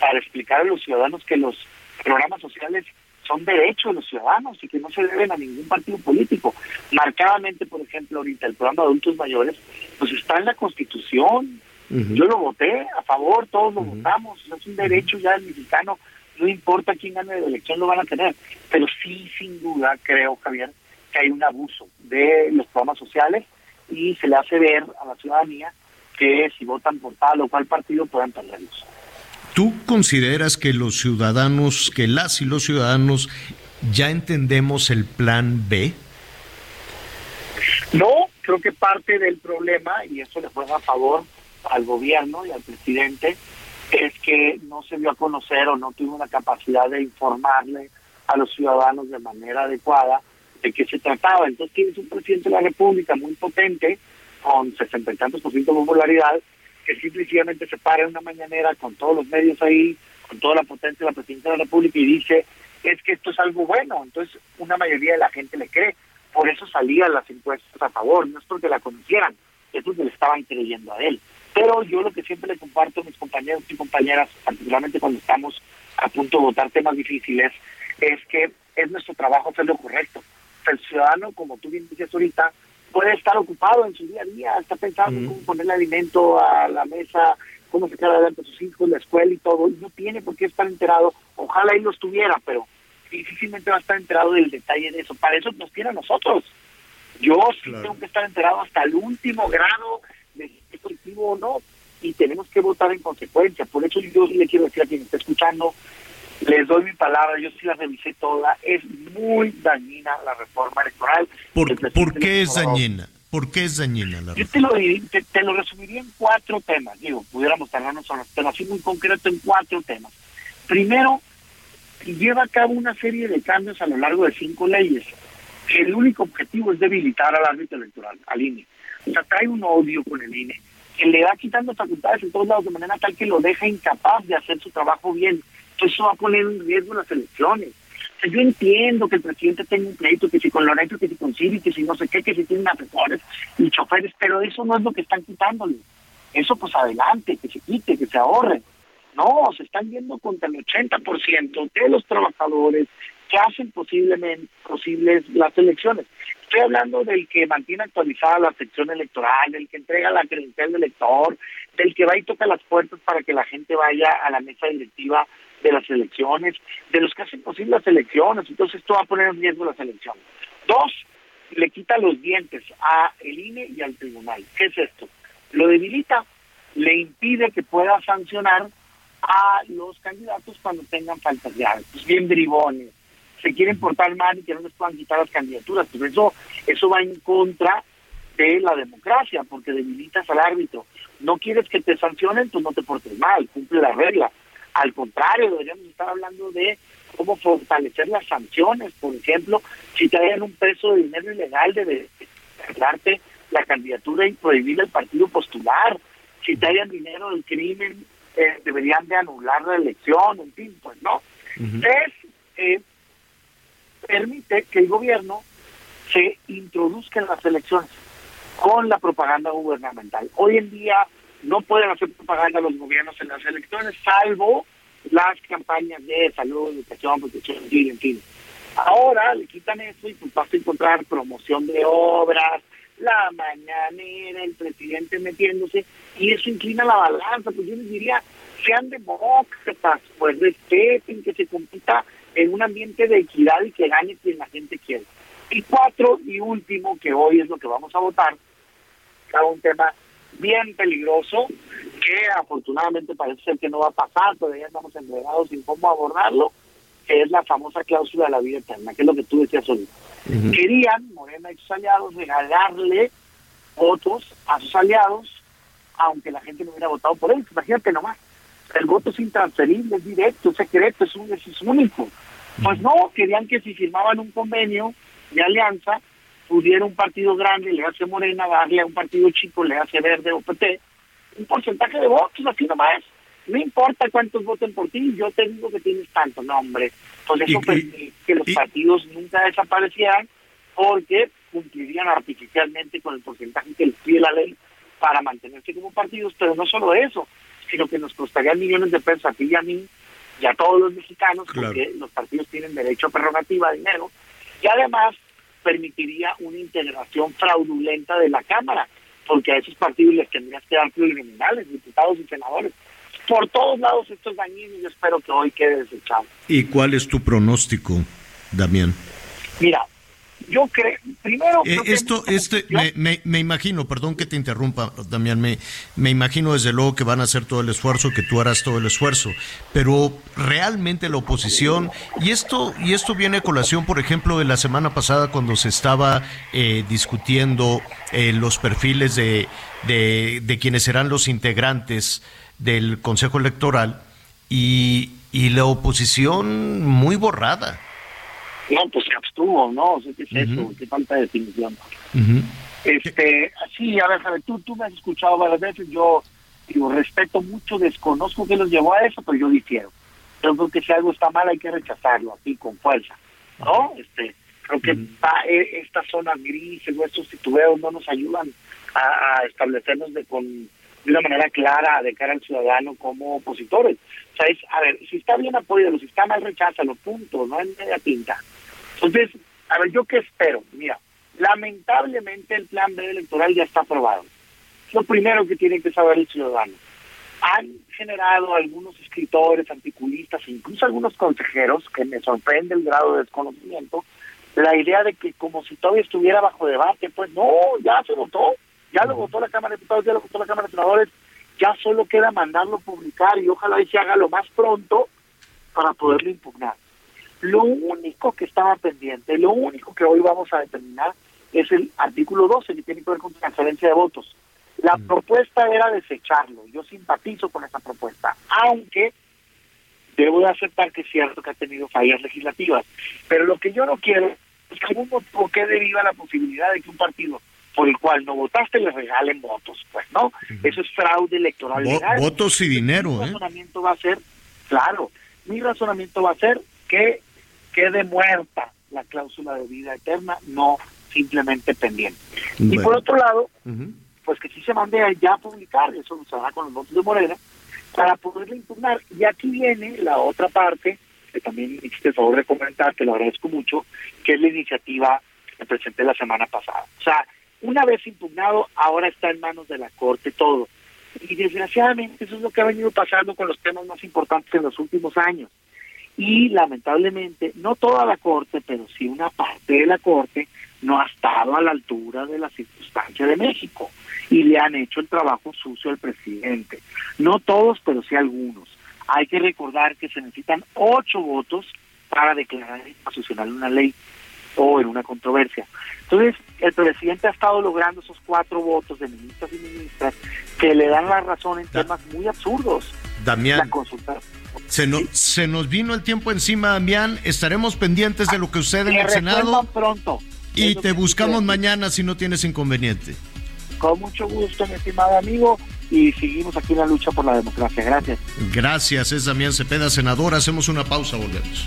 para explicar a los ciudadanos que los programas sociales son derechos de los ciudadanos y que no se deben a ningún partido político. Marcadamente, por ejemplo, ahorita el programa de adultos mayores, pues está en la Constitución. Yo lo voté a favor, todos lo votamos. Es un derecho ya del mexicano. No importa quién gane la elección, lo van a tener. Pero sí, sin duda, creo, Javier, que hay un abuso de los programas sociales y se le hace ver a la ciudadanía que si votan por tal o cual partido puedan perderlos. ¿Tú consideras que los ciudadanos, que las y los ciudadanos ya entendemos el plan B? No, creo que parte del problema, y eso le juega a favor al gobierno y al presidente, es que no se dio a conocer o no tuvo la capacidad de informarle a los ciudadanos de manera adecuada de qué se trataba. Entonces tienes un presidente de la República muy potente, con sesenta y tantos por ciento de popularidad, que simplemente se para en una mañanera con todos los medios ahí, con toda la potencia de la presidenta de la República y dice, es que esto es algo bueno. Entonces, una mayoría de la gente le cree. Por eso salían las encuestas a favor, no es porque la conocieran, es porque le estaban creyendo a él. Pero yo lo que siempre le comparto a mis compañeros y compañeras, particularmente cuando estamos a punto de votar temas difíciles, es que es nuestro trabajo hacer lo correcto. El ciudadano, como tú bien dices ahorita, puede estar ocupado en su día a día, está pensando cómo ponerle alimento a la mesa, cómo sacar adelante a sus hijos, la escuela y todo, y no tiene por qué estar enterado, ojalá él lo estuviera, pero difícilmente va a estar enterado del detalle de eso, para eso nos tiene a nosotros. Yo sí tengo que estar enterado hasta el último grado es positivo o no, y tenemos que votar en consecuencia. Por eso yo le quiero decir a quien está escuchando, les doy mi palabra, yo sí la revisé toda, es muy dañina la reforma electoral. ¿Por, ¿por qué es dañina? ¿Por qué es dañina la reforma? Yo te lo, te, lo resumiría en cuatro temas, digo, pudiéramos tardarnos horas, pero así muy concreto en cuatro temas. Primero, lleva a cabo una serie de cambios a lo largo de cinco leyes. El único objetivo es debilitar al árbitro electoral, al INE. O sea, trae un odio con el INE, que le va quitando facultades en todos lados de manera tal que lo deja incapaz de hacer su trabajo bien. Entonces eso va a poner en riesgo las elecciones. Yo entiendo que el presidente tenga un pleito, que si con Lorenzo, que si con Siri, que si no sé qué, que si tienen asesores y choferes, pero eso no es lo que están quitándole. Eso pues adelante, que se quite, que se ahorre. No, se están yendo contra el 80% de los trabajadores que hacen posiblemente posibles las elecciones. Estoy hablando del que mantiene actualizada la sección electoral, del que entrega la credencial del elector, del que va y toca las puertas para que la gente vaya a la mesa directiva de las elecciones, de los que hacen posibles las elecciones. Entonces esto va a poner en riesgo las elecciones. Dos, le quita los dientes a el INE y al tribunal. ¿Qué es esto? Lo debilita, le impide que pueda sancionar a los candidatos cuando tengan faltas de hábitos, bien bribones, se quieren portar mal y que no les puedan quitar las candidaturas. Pero eso, eso va en contra de la democracia, porque debilitas al árbitro. No quieres que te sancionen, tú no te portes mal, cumple la regla. Al contrario, deberíamos estar hablando de cómo fortalecer las sanciones. Por ejemplo, si te hayan un peso de dinero ilegal, debe darte la candidatura y prohibir el partido postular. Si te hayan dinero del crimen, eh, deberían de anular la elección, en fin, pues no. Es eh, permite que el gobierno se introduzca en las elecciones con la propaganda gubernamental. Hoy en día no pueden hacer propaganda los gobiernos en las elecciones, salvo las campañas de salud, educación, protección civil, en fin. Ahora le quitan eso y pues vas a encontrar promoción de obras, la mañanera, el presidente metiéndose, y eso inclina la balanza. Pues yo les diría, sean demócratas, pues respeten que se compita en un ambiente de equidad y que gane quien la gente quiere. Y cuatro, y último, que hoy es lo que vamos a votar, cada un tema bien peligroso, que afortunadamente parece ser que no va a pasar, todavía estamos enredados en cómo abordarlo, que es la famosa cláusula de la vida eterna, que es lo que tú decías hoy. Querían, Morena y sus aliados, regalarle votos a sus aliados, aunque la gente no hubiera votado por él. Imagínate nomás, el voto es intransferible, es directo, es secreto, es, un, es único. Pues no, querían que si firmaban un convenio de alianza, pudiera un partido grande, le hace Morena, darle a un partido chico, le hace Verde o PT, un porcentaje de votos, así nomás. No importa cuántos voten por ti, yo te digo que tienes tanto, no hombre. Pues eso que los partidos nunca desaparecieran porque cumplirían artificialmente con el porcentaje que les pide la ley para mantenerse como partidos, pero no solo eso, sino que nos costaría millones de pesos a ti y a mí y a todos los mexicanos, porque los partidos tienen derecho a prerrogativa dinero, y además permitiría una integración fraudulenta de la Cámara, porque a esos partidos les tendrías que dar plurinominales, diputados y senadores. Por todos lados estos es dañino y yo espero que hoy quede desechado. ¿Y cuál es tu pronóstico, Damián? Mira, yo creo, primero... Eh, esto, este, me, me, imagino, perdón que te interrumpa, Damián, me, me imagino desde luego que van a hacer todo el esfuerzo, que tú harás todo el esfuerzo, pero realmente la oposición, y esto, y esto viene a colación, por ejemplo, de la semana pasada cuando se estaba eh, discutiendo eh, los perfiles de, de, de quienes serán los integrantes del Consejo Electoral, y, y la oposición muy borrada no, pues se abstuvo, ¿no? ¿qué es eso? Qué falta de definición. Este, sí, a ver, tú, tú me has escuchado varias veces, yo digo, respeto mucho, desconozco qué los llevó a eso, pero yo difiero. Yo creo que si algo está mal hay que rechazarlo, así, con fuerza, ¿no? Este, creo que e, estas zonas grises o estos titubeos no nos ayudan a, establecernos de, con, de una manera clara de cara al ciudadano como opositores. O sea, es, a ver, si está bien apoyado, si está mal recházalo, punto, no en media tinta. Entonces, a ver, ¿yo qué espero? Mira, lamentablemente el plan B electoral ya está aprobado. Lo primero que tiene que saber el ciudadano. Han generado algunos escritores, articulistas, incluso algunos consejeros, que me sorprende el grado de desconocimiento, la idea de que como si todavía estuviera bajo debate, pues no, ya se votó, ya lo votó la Cámara de Diputados, ya lo votó la Cámara de Senadores, Ya solo queda mandarlo publicar y ojalá y se haga lo más pronto para poderlo impugnar. Lo único que estaba pendiente, lo único que hoy vamos a determinar es el artículo 12 que tiene que ver con transferencia de votos. La propuesta era desecharlo. Yo simpatizo con esa propuesta, aunque debo de aceptar que es cierto que ha tenido fallas legislativas. Pero lo que yo no quiero es que algún motivo quede viva la posibilidad de que un partido por el cual no votaste le regalen votos. Pues no, eso es fraude electoral legal. Votos y dinero, Mi ¿eh? razonamiento va a ser, claro, mi razonamiento va a ser que quede muerta la cláusula de vida eterna, no simplemente pendiente. Y por otro lado, pues que sí se mande ya a publicar, eso se hará con los votos de Morena, para poderle impugnar. Y aquí viene la otra parte, que también me hiciste el favor de comentar, te lo agradezco mucho, que es la iniciativa que presenté la semana pasada. O sea, una vez impugnado, ahora está en manos de la Corte todo. Y desgraciadamente eso es lo que ha venido pasando con los temas más importantes en los últimos años. Y lamentablemente, no toda la Corte, pero sí una parte de la Corte, no ha estado a la altura de la circunstancia de México y le han hecho el trabajo sucio al presidente. No todos, pero sí algunos. Hay que recordar que se necesitan ocho votos para declarar constitucional una ley o en una controversia. Entonces, el presidente ha estado logrando esos cuatro votos de ministras y ministras que le dan la razón en temas muy absurdos. Damián. La consulta. Se, no- se nos vino el tiempo encima, Damián. Estaremos pendientes de lo que sucede en el Senado pronto. y te buscamos mañana si no tienes inconveniente. Con mucho gusto, mi estimado amigo, y seguimos aquí en la lucha por la democracia. Gracias. Gracias, es Damián Cepeda, senador. Hacemos una pausa, volvemos.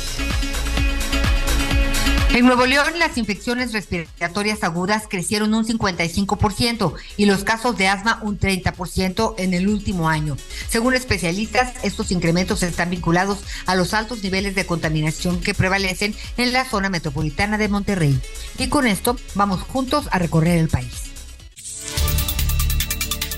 En Nuevo León, las infecciones respiratorias agudas crecieron un 55% y los casos de asma un 30% en el último año. Según especialistas, estos incrementos están vinculados a los altos niveles de contaminación que prevalecen en la zona metropolitana de Monterrey. Y con esto vamos juntos a recorrer el país.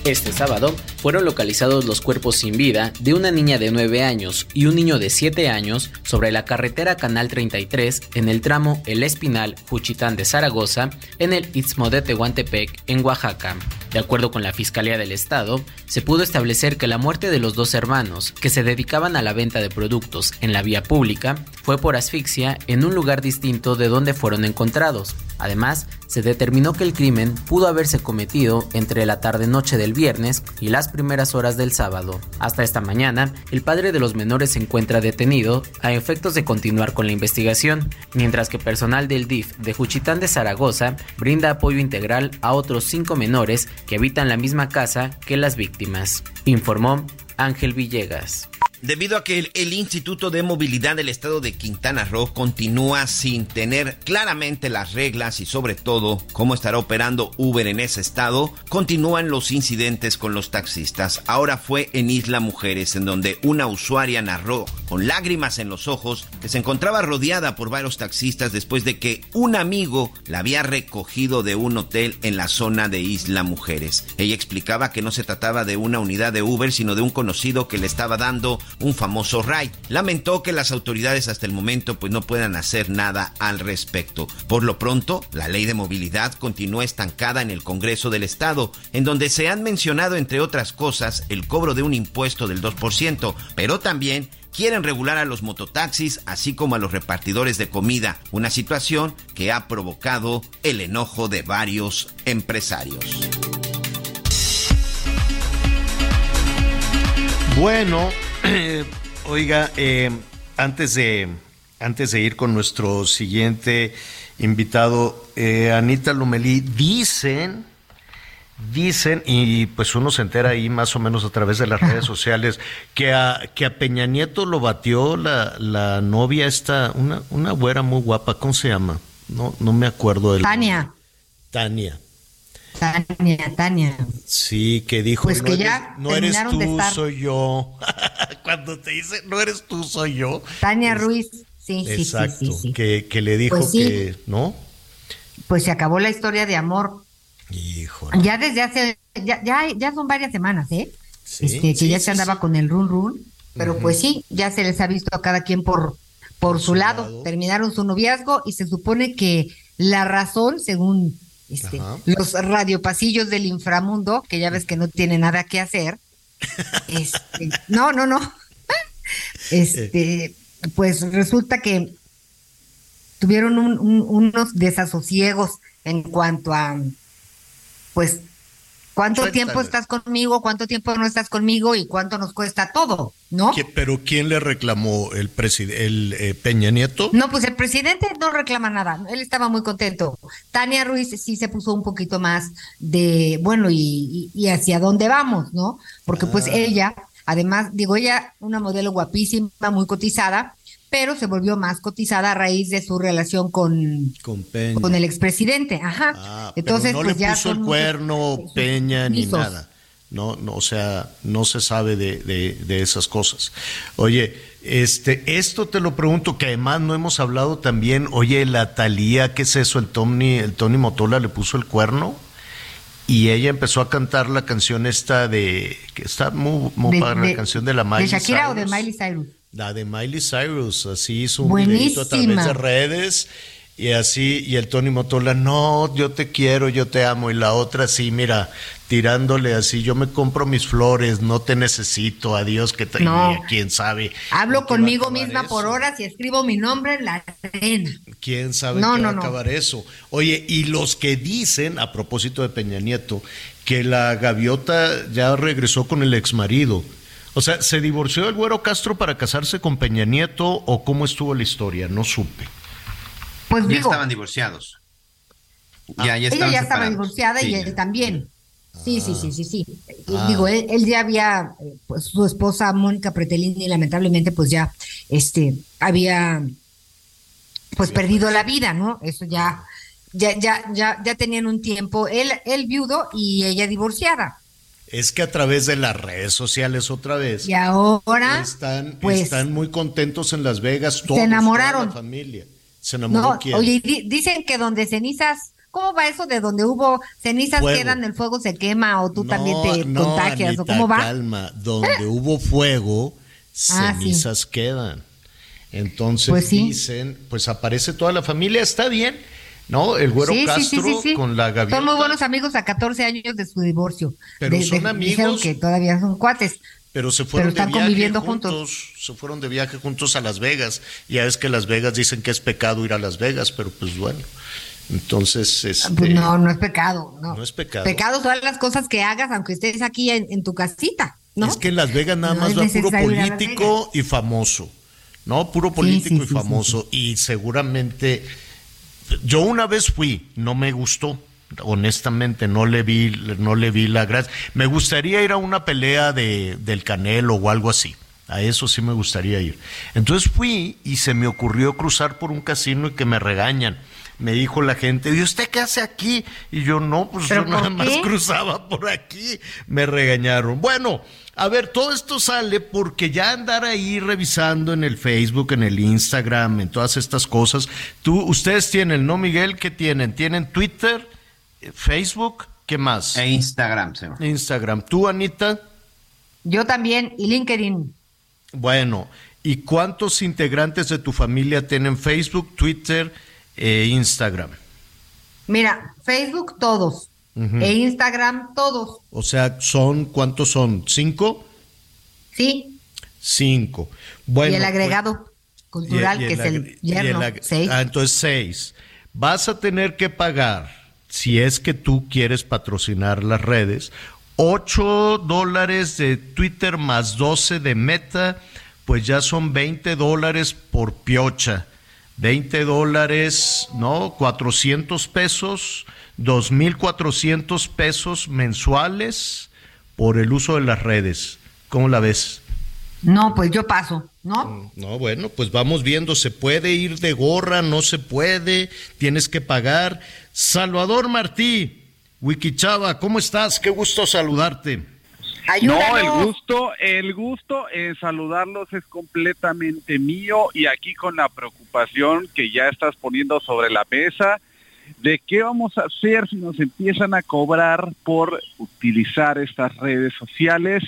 Este sábado fueron localizados los cuerpos sin vida de una niña de 9 años y un niño de 7 años sobre la carretera Canal 33 en el tramo El Espinal Juchitán de Zaragoza en el Istmo de Tehuantepec en Oaxaca. De acuerdo con la Fiscalía del Estado, se pudo establecer que la muerte de los dos hermanos, que se dedicaban a la venta de productos en la vía pública, fue por asfixia en un lugar distinto de donde fueron encontrados. Además, se determinó que el crimen pudo haberse cometido entre la tarde-noche del viernes y las primeras horas del sábado. Hasta esta mañana, el padre de los menores se encuentra detenido a efectos de continuar con la investigación, mientras que personal del DIF de Juchitán de Zaragoza brinda apoyo integral a otros cinco menores que habitan la misma casa que las víctimas, informó Ángel Villegas. Debido a que el, Instituto de Movilidad del Estado de Quintana Roo continúa sin tener claramente las reglas y sobre todo cómo estará operando Uber en ese estado, continúan los incidentes con los taxistas. Ahora fue en Isla Mujeres, en donde una usuaria narró con lágrimas en los ojos que se encontraba rodeada por varios taxistas después de que un amigo la había recogido de un hotel en la zona de Isla Mujeres. Ella explicaba que no se trataba de una unidad de Uber, sino de un conocido que le estaba dando un famoso ride. Lamentó que las autoridades hasta el momento pues no puedan hacer nada al respecto. Por lo pronto, la ley de movilidad continúa estancada en el Congreso del Estado, en donde se han mencionado entre otras cosas el cobro de un impuesto del 2%, pero también quieren regular a los mototaxis así como a los repartidores de comida, una situación que ha provocado el enojo de varios empresarios. Bueno, oiga, eh, antes de antes de ir con nuestro siguiente invitado, eh, Anita Lumelí, dicen, dicen, y pues uno se entera ahí más o menos a través de las redes sociales, que a, que a Peña Nieto lo batió la, la novia esta, una, una güera muy guapa, ¿cómo se llama? No, no me acuerdo del Tania, Tania. Tania, Tania. Sí, que dijo, Pues no, que eres, ya no eres terminaron de tú, estar. soy yo. Cuando te dice, no eres tú, soy yo. Tania Ruiz. Sí, sí, sí, Exacto, sí, sí. Que, que le dijo Pues sí. que, ¿no? Pues se acabó la historia de amor. Hijo. Ya desde hace, ya, ya, ya son varias semanas, ¿eh? este, que ya se andaba con el run run, pero pues sí, ya se les ha visto a cada quien por, por su, lado. Terminaron su noviazgo y se supone que la razón, según este, los radiopasillos del inframundo, que ya ves que no tiene nada que hacer, este, no, no, no. Este, pues resulta que tuvieron unos desasosiegos en cuanto a, pues, cuánto tiempo estás conmigo, cuánto tiempo no estás conmigo y cuánto nos cuesta todo, ¿no? ¿Pero quién le reclamó el el eh, Peña Nieto? No, pues el presidente no reclama nada, él estaba muy contento. Tania Ruiz sí se puso un poquito más de, bueno, y, y, hacia dónde vamos, ¿no? Porque pues ah. ella, además, digo, ella, una modelo guapísima, muy cotizada, pero se volvió más cotizada a raíz de su relación con, con, el expresidente. Ajá. Ah, Entonces, no pues le puso el cuerno Peña ni nada. No, no, o sea, no se sabe de, de, esas cosas. Oye, este, esto te lo pregunto, que además no hemos hablado también, oye, la Talía, ¿qué es eso? El Tony, el Tony Motola le puso el cuerno y ella empezó a cantar la canción esta de, que está muy, muy padre, la canción de la Miley ¿De Shakira o de Miley Cyrus? La de Miley Cyrus, así hizo un videito a través de redes y así, y el Tony Motola, no, yo te quiero, yo te amo, y la otra sí, mira, tirándole así, yo me compro mis flores, no te necesito, adiós, que te, no. quién sabe. Hablo conmigo misma por horas y escribo mi nombre en la arena. ¿Quién sabe no, va a acabar eso? Oye, y los que dicen, a propósito de Peña Nieto, que la gaviota ya regresó con el exmarido, o sea, ¿se divorció el güero Castro para casarse con Peña Nieto o cómo estuvo la historia? No supe. Pues ya estaban divorciados. Ya, ya ella ya estaba divorciada y él también. Sí, sí, sí, sí, sí. Ah. Digo, él, ya había, pues su esposa Mónica Pretelini, lamentablemente, pues ya, este, había, pues perdido la vida, ¿no? Eso ya, ya, ya, ya, ya tenían un tiempo, él, él viudo y ella divorciada es que a través de las redes sociales otra vez. Y ahora están, pues, están muy contentos en Las Vegas. Todos, se enamoraron. Toda la familia. Se enamoró no, Oye, dicen que donde cenizas, ¿cómo va eso de donde hubo cenizas quedan, el fuego se quema o tú también te contagias o cómo va? Calma, donde hubo fuego, ah, cenizas quedan. Entonces pues dicen, pues aparece toda la familia, está bien ¿no? El güero Castro con la gaviota. Son muy buenos amigos a 14 años de su divorcio. Pero son amigos. Dijeron que todavía son cuates. Pero se fueron de viaje juntos, Se fueron de viaje juntos a Las Vegas. Ya es que Las Vegas dicen que es pecado ir a Las Vegas, pero pues bueno. Entonces, este, pues no, no es pecado. No. no es pecado. Pecado todas las cosas que hagas, aunque estés aquí en, tu casita. ¿no? Es que en Las Vegas nada más va puro político y famoso. ¿No? Puro político y famoso. Y seguramente yo una vez fui, no me gustó. Honestamente, no le vi, no le vi la gracia. Me gustaría ir a una pelea de, del Canelo o algo así. A eso sí me gustaría ir. Entonces fui y se me ocurrió cruzar por un casino y que me regañan. Me dijo la gente, ¿y usted qué hace aquí? Y yo no, pues yo nada más cruzaba por aquí. Me regañaron. Bueno, a ver, todo esto sale porque ya andar ahí revisando en el Facebook, en el Instagram, en todas estas cosas. Tú, ustedes tienen, ¿no, Miguel? ¿Qué tienen? ¿Tienen Twitter, Facebook? ¿Qué más? E Instagram, señor. Instagram. ¿Tú, Anita? Yo también, y LinkedIn. Bueno, ¿y cuántos integrantes de tu familia tienen Facebook, Twitter e Instagram? Mira, Facebook todos. E Instagram todos. O sea, son, ¿cuántos son? ¿Cinco? Sí. Cinco. Bueno, y el agregado cultural, que es el yerno, seis. Ah, entonces seis. Vas a tener que pagar, si es que tú quieres patrocinar las redes, ocho dólares de Twitter más doce de Meta, pues ya son veinte dólares por piocha. 20 dólares, ¿no? 400 pesos 2.400 pesos mensuales por el uso de las redes. ¿Cómo la ves? No, pues yo paso, ¿no? Mm, no, bueno, pues vamos viendo, se puede ir de gorra, no se puede, tienes que pagar. Salvador Martí, Wikichava, ¿cómo estás? Qué gusto saludarte. No, el gusto, el gusto en saludarlos es completamente mío y aquí con la preocupación que ya estás poniendo sobre la mesa de qué vamos a hacer si nos empiezan a cobrar por utilizar estas redes sociales.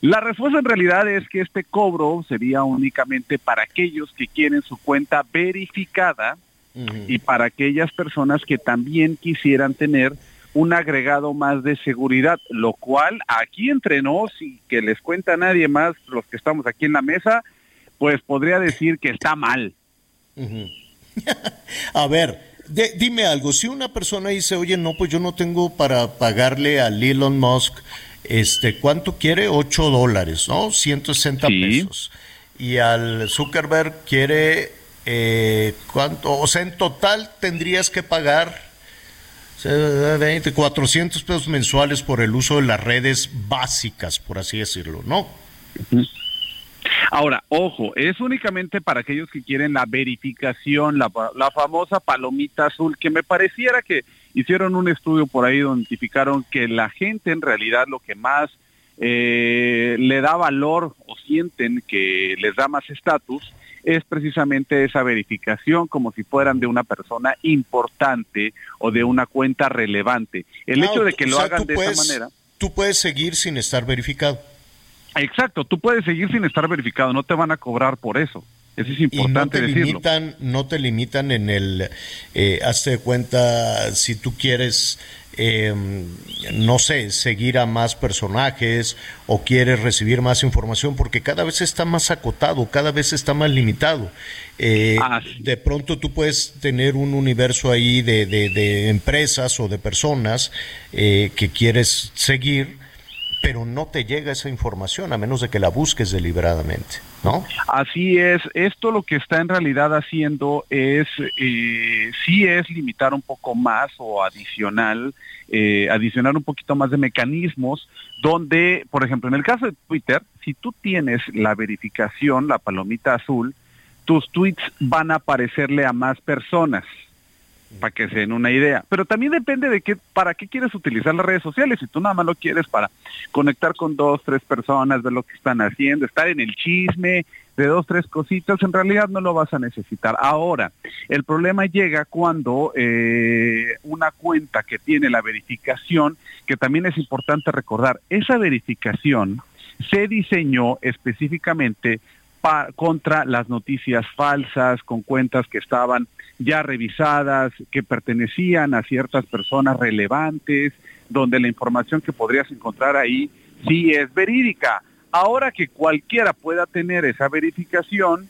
La respuesta en realidad es que este cobro sería únicamente para aquellos que quieren su cuenta verificada y para aquellas personas que también quisieran tener un agregado más de seguridad, lo cual aquí entre nos y que les cuenta a nadie más, los que estamos aquí en la mesa, pues podría decir que está mal. a ver, dime algo, si una persona dice, oye, no, pues yo no tengo para pagarle a Elon Musk, este, ¿cuánto quiere? 8 dólares, ¿no? 160 pesos. Y al Zuckerberg quiere, eh, ¿cuánto? O sea, en total tendrías que pagar 20, 400 pesos mensuales por el uso de las redes básicas, por así decirlo, ¿no? Ahora, ojo, es únicamente para aquellos que quieren la verificación, la, la, famosa palomita azul, que me pareciera que hicieron un estudio por ahí donde identificaron que la gente en realidad lo que más eh, le da valor o sienten que les da más estatus es precisamente esa verificación como si fueran de una persona importante o de una cuenta relevante. El hecho de que lo hagan de esa manera. Tú puedes seguir sin estar verificado. Exacto, tú puedes seguir sin estar verificado, no te van a cobrar por eso. Eso es importante y no te Limitan, no te limitan en el, eh, hazte de cuenta, si tú quieres eh, no sé, seguir a más personajes o quieres recibir más información, porque cada vez está más acotado, cada vez está más limitado. Eh, ah, de pronto tú puedes tener un universo ahí de, de, empresas o de personas eh, que quieres seguir pero no te llega esa información a menos de que la busques deliberadamente, Así es, esto lo que está en realidad haciendo es, eh, sí es limitar un poco más o adicional, eh, adicionar un poquito más de mecanismos donde, por ejemplo, en el caso de Twitter, si tú tienes la verificación, la palomita azul, tus tweets van a aparecerle a más personas para que se den una idea. Pero también depende de qué, para qué quieres utilizar las redes sociales. Si tú nada más lo quieres para conectar con dos, tres personas, ver lo que están haciendo, estar en el chisme de dos, tres cositas, en realidad no lo vas a necesitar. Ahora, el problema llega cuando eh, una cuenta que tiene la verificación, que también es importante recordar, esa verificación se diseñó específicamente contra las noticias falsas, con cuentas que estaban ya revisadas, que pertenecían a ciertas personas relevantes, donde la información que podrías encontrar ahí sí es verídica. Ahora que cualquiera pueda tener esa verificación,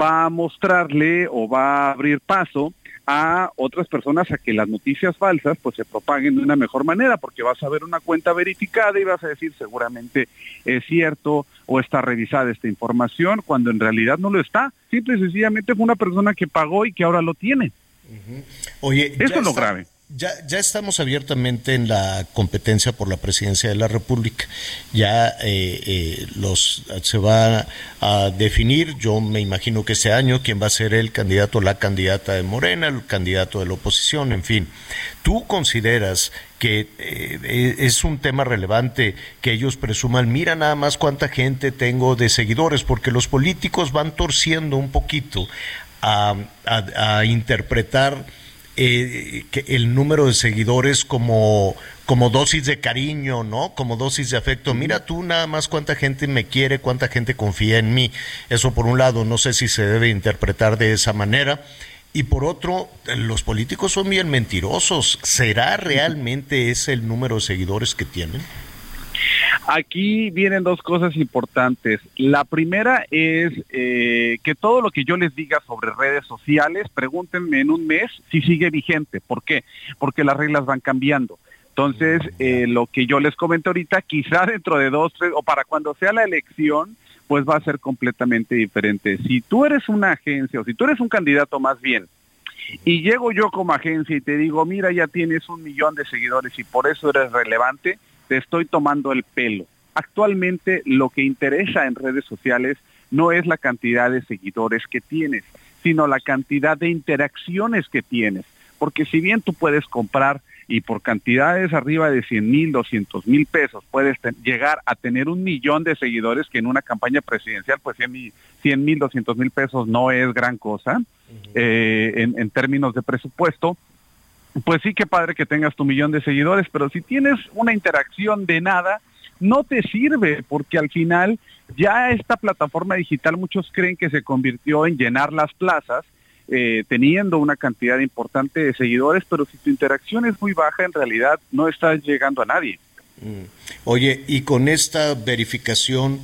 va a mostrarle o va a abrir paso a otras personas a que las noticias falsas pues se propaguen de una mejor manera, porque vas a ver una cuenta verificada y vas a decir seguramente es cierto o está revisada esta información, cuando en realidad no lo está. Simple y sencillamente fue una persona que pagó y que ahora lo tiene. Oye, eso es lo grave. Ya, ya estamos abiertamente en la competencia por la presidencia de la República. Ya eh, eh, los se va a definir, yo me imagino que ese año, quién va a ser el candidato, la candidata de Morena, el candidato de la oposición, en fin. ¿Tú consideras que eh, es un tema relevante que ellos presuman, mira nada más cuánta gente tengo de seguidores, porque los políticos van torciendo un poquito a interpretar eh, el número de seguidores como, como dosis de cariño, ¿no? Como dosis de afecto. Mira tú nada más cuánta gente me quiere, cuánta gente confía en mí. Eso por un lado, no sé si se debe interpretar de esa manera. Y por otro, los políticos son bien mentirosos. ¿Será realmente ese el número de seguidores que tienen? Aquí vienen dos cosas importantes. La primera es eh, que todo lo que yo les diga sobre redes sociales, pregúntenme en un mes si sigue vigente. ¿Por qué? Porque las reglas van cambiando. Entonces, eh, lo que yo les comento ahorita, quizá dentro de dos, tres, o para cuando sea la elección, pues va a ser completamente diferente. Si tú eres una agencia o si tú eres un candidato más bien, y llego yo como agencia y te digo, mira, ya tienes un millón de seguidores y por eso eres relevante, te estoy tomando el pelo. Actualmente lo que interesa en redes sociales no es la cantidad de seguidores que tienes, sino la cantidad de interacciones que tienes. Porque si bien tú puedes comprar y por cantidades arriba de 100 mil, 200 mil pesos puedes llegar a tener un millón de seguidores que en una campaña presidencial pues 100 mil, 200 mil pesos no es gran cosa eh, en, en términos de presupuesto, pues sí que padre que tengas tu millón de seguidores, pero si tienes una interacción de nada, no te sirve porque al final ya esta plataforma digital muchos creen que se convirtió en llenar las plazas eh, teniendo una cantidad importante de seguidores, pero si tu interacción es muy baja, en realidad no estás llegando a nadie. Mm. Oye, y con esta verificación,